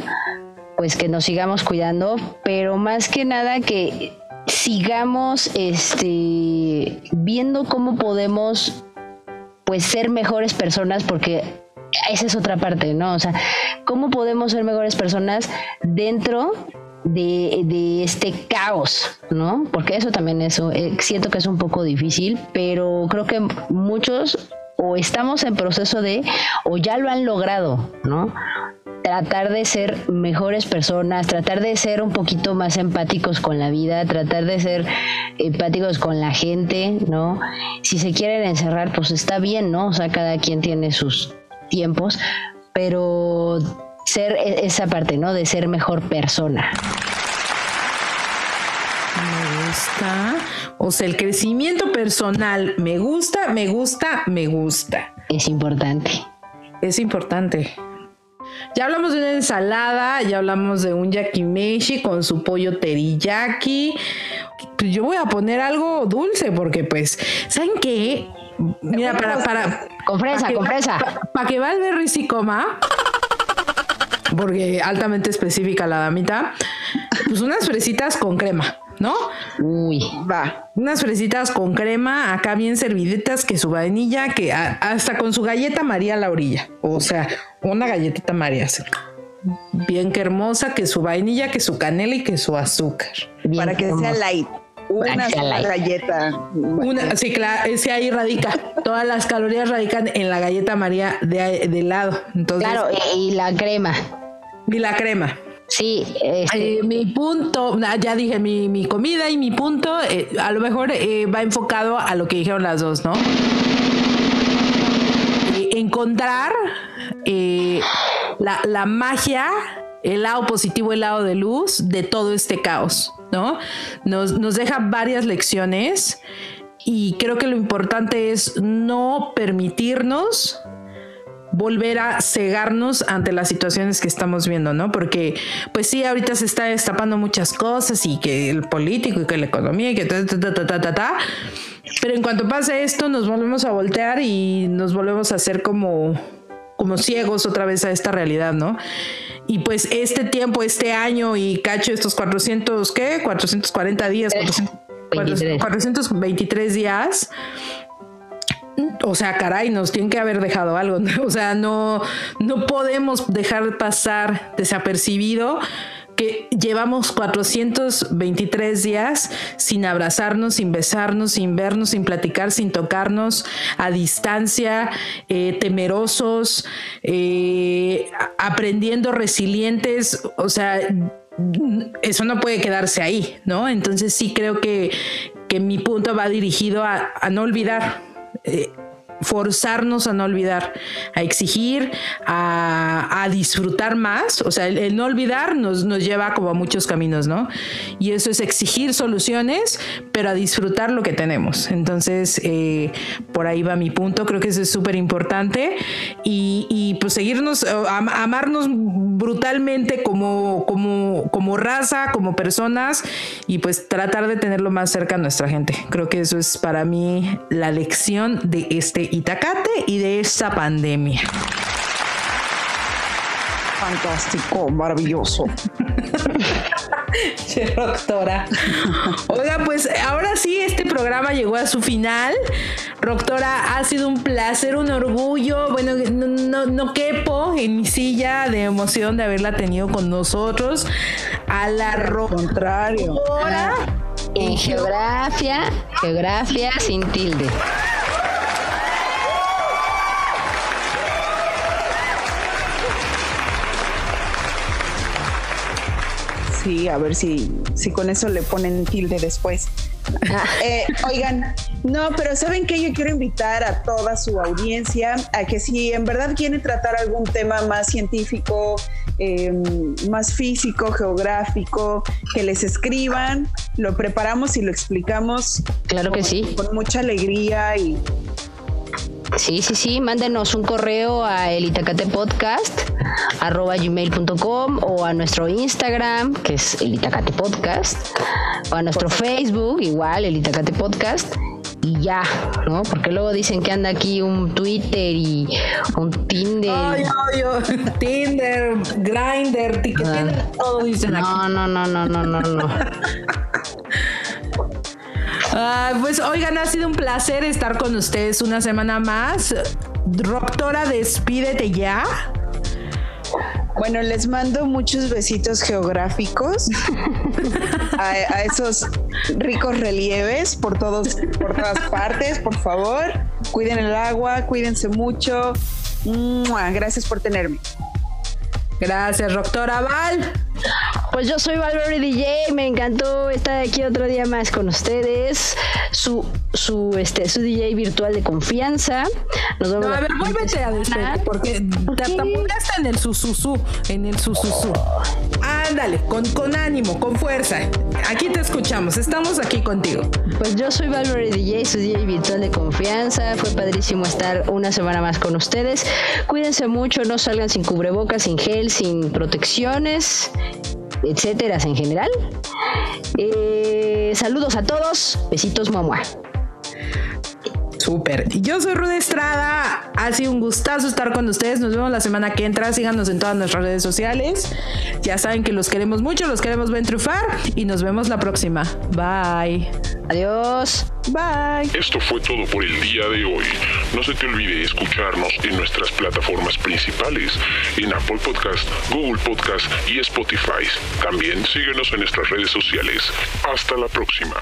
pues que nos sigamos cuidando, pero más que nada que sigamos este viendo cómo podemos pues ser mejores personas porque esa es otra parte, ¿no? O sea, cómo podemos ser mejores personas dentro de, de, este caos, ¿no? Porque eso también es, eh, siento que es un poco difícil, pero creo que muchos o estamos en proceso de, o ya lo han logrado, ¿no? Tratar de ser mejores personas, tratar de ser un poquito más empáticos con la vida, tratar de ser empáticos con la gente, ¿no? Si se quieren encerrar, pues está bien, ¿no? O sea, cada quien tiene sus tiempos, pero ser e-, esa parte, ¿no? De ser mejor persona. Me gusta. O sea, el crecimiento personal me gusta, me gusta, me gusta. Es importante. Es importante. Ya hablamos de una ensalada, ya hablamos de un yakimeshi con su pollo teriyaki. Pues yo voy a poner algo dulce porque pues, ¿saben qué? Mira, para, para... Con fresa, con fresa. Para que Valverde y coma, porque altamente específica la damita, pues unas fresitas con crema. ¿no? Uy. Va. Unas fresitas con crema, acá bien serviditas, que su vainilla, que hasta con su galleta María a la orilla. O sea, una galletita María. Bien que hermosa, que su vainilla, que su canela y que su azúcar. Para que sea light. Una galleta. Una, sí, claro, ese ahí radica. Todas las calorías radican en la galleta María de, de lado. Entonces, claro, y la crema. Y la crema. Sí, este... Eh, mi punto, ya dije mi, comida y mi punto, eh, a lo mejor eh, va enfocado a lo que dijeron las dos, ¿no? encontrar la, la magia el lado positivo, el lado de luz de todo este caos, ¿no? Nos, nos, deja varias lecciones y creo que lo importante es no permitirnos volver a cegarnos ante las situaciones que estamos viendo, ¿no? Porque, pues sí, ahorita se está destapando muchas cosas y que el político y que la economía y que ta, ta, ta, ta, ta, ta, Pero en cuanto pase esto, nos volvemos a voltear y nos volvemos a hacer como, como ciegos otra vez a esta realidad, ¿no? Y pues este tiempo, este año y cacho estos 400, ¿qué? 440 días, 423 días o sea, caray, nos tienen que haber dejado algo. O sea, no, no podemos dejar pasar desapercibido que llevamos 423 días sin abrazarnos, sin besarnos, sin vernos, sin platicar, sin tocarnos, a distancia, eh, temerosos, eh, aprendiendo resilientes. O sea, eso no puede quedarse ahí, ¿no? Entonces sí creo que, mi punto va dirigido a no olvidar eh, forzarnos a no olvidar, a exigir, a, disfrutar más. O sea, el, no olvidar nos, nos, lleva como a muchos caminos, ¿no? Y eso es exigir soluciones, pero a disfrutar lo que tenemos. Entonces, eh, por ahí va mi punto. Creo que eso es súper importante. Y, pues seguirnos, amarnos brutalmente como, como, como raza, como personas, y pues tratar de tenerlo más cerca a nuestra gente. Creo que eso es para mí la lección de este Itacate y de esta pandemia. Fantástico, maravilloso. Doctora. Oiga, pues ahora sí, este programa llegó a su final. Doctora, ha sido un placer, un orgullo. Bueno, no, no, quepo en mi silla de emoción de haberla tenido con nosotros. A la contrario. En geografía, geografía sin tilde. Sí, a ver si, si con eso le ponen tilde después. Eh, oigan, no, pero ¿saben qué? Yo quiero invitar a toda su audiencia a que si en verdad quieren tratar algún tema más científico, em, más físico, geográfico, que les escriban, lo preparamos y lo explicamos. Claro que sí. Con mucha alegría y Sí, sí, sí, mándenos un correo a elitacatepodcast@gmail.com o a nuestro Instagram, que es elitacatepodcast, o a nuestro Facebook, igual, elitacatepodcast y ya, ¿no? Porque luego dicen que anda aquí un Twitter y un Tinder. Ay, ay, ay. Tinder, Grinder, ah. todo dicen aquí. No, no, no, no, no, no, no. pues oigan, ha sido un placer estar con ustedes una semana más. Doctora, despídete ya. Bueno, les mando muchos besitos geográficos a, esos ricos relieves por todos, por todas partes, por favor. Cuiden el agua, cuídense mucho. Gracias por tenerme. Gracias, doctora Val. Pues yo soy Valverde DJ, me encantó estar aquí otro día más con ustedes. Su, su, este, su DJ virtual de confianza. Nos vemos no, a ver, vuélvete a decir, porque te apuntaste en el sususú, en el. Ándale, con, con ánimo, con fuerza. Aquí te escuchamos, estamos aquí contigo. Pues yo soy Valverde DJ, su DJ virtual de confianza. Fue padrísimo estar una semana más con ustedes. Cuídense mucho, no salgan sin cubrebocas, sin gel, sin protecciones etcétera en general. Eh, saludos a todos, besitos mamá. Súper. Yo soy Rude Estrada. Ha sido un gustazo estar con ustedes. Nos vemos la semana que entra. Síganos en todas nuestras redes sociales. Ya saben que los queremos mucho, los queremos ver triunfar y nos vemos la próxima. Bye. Adiós. Bye. Esto fue todo por el día de hoy. No se te olvide escucharnos en nuestras plataformas principales, en Apple Podcast, Google Podcast y Spotify. También síguenos en nuestras redes sociales. Hasta la próxima.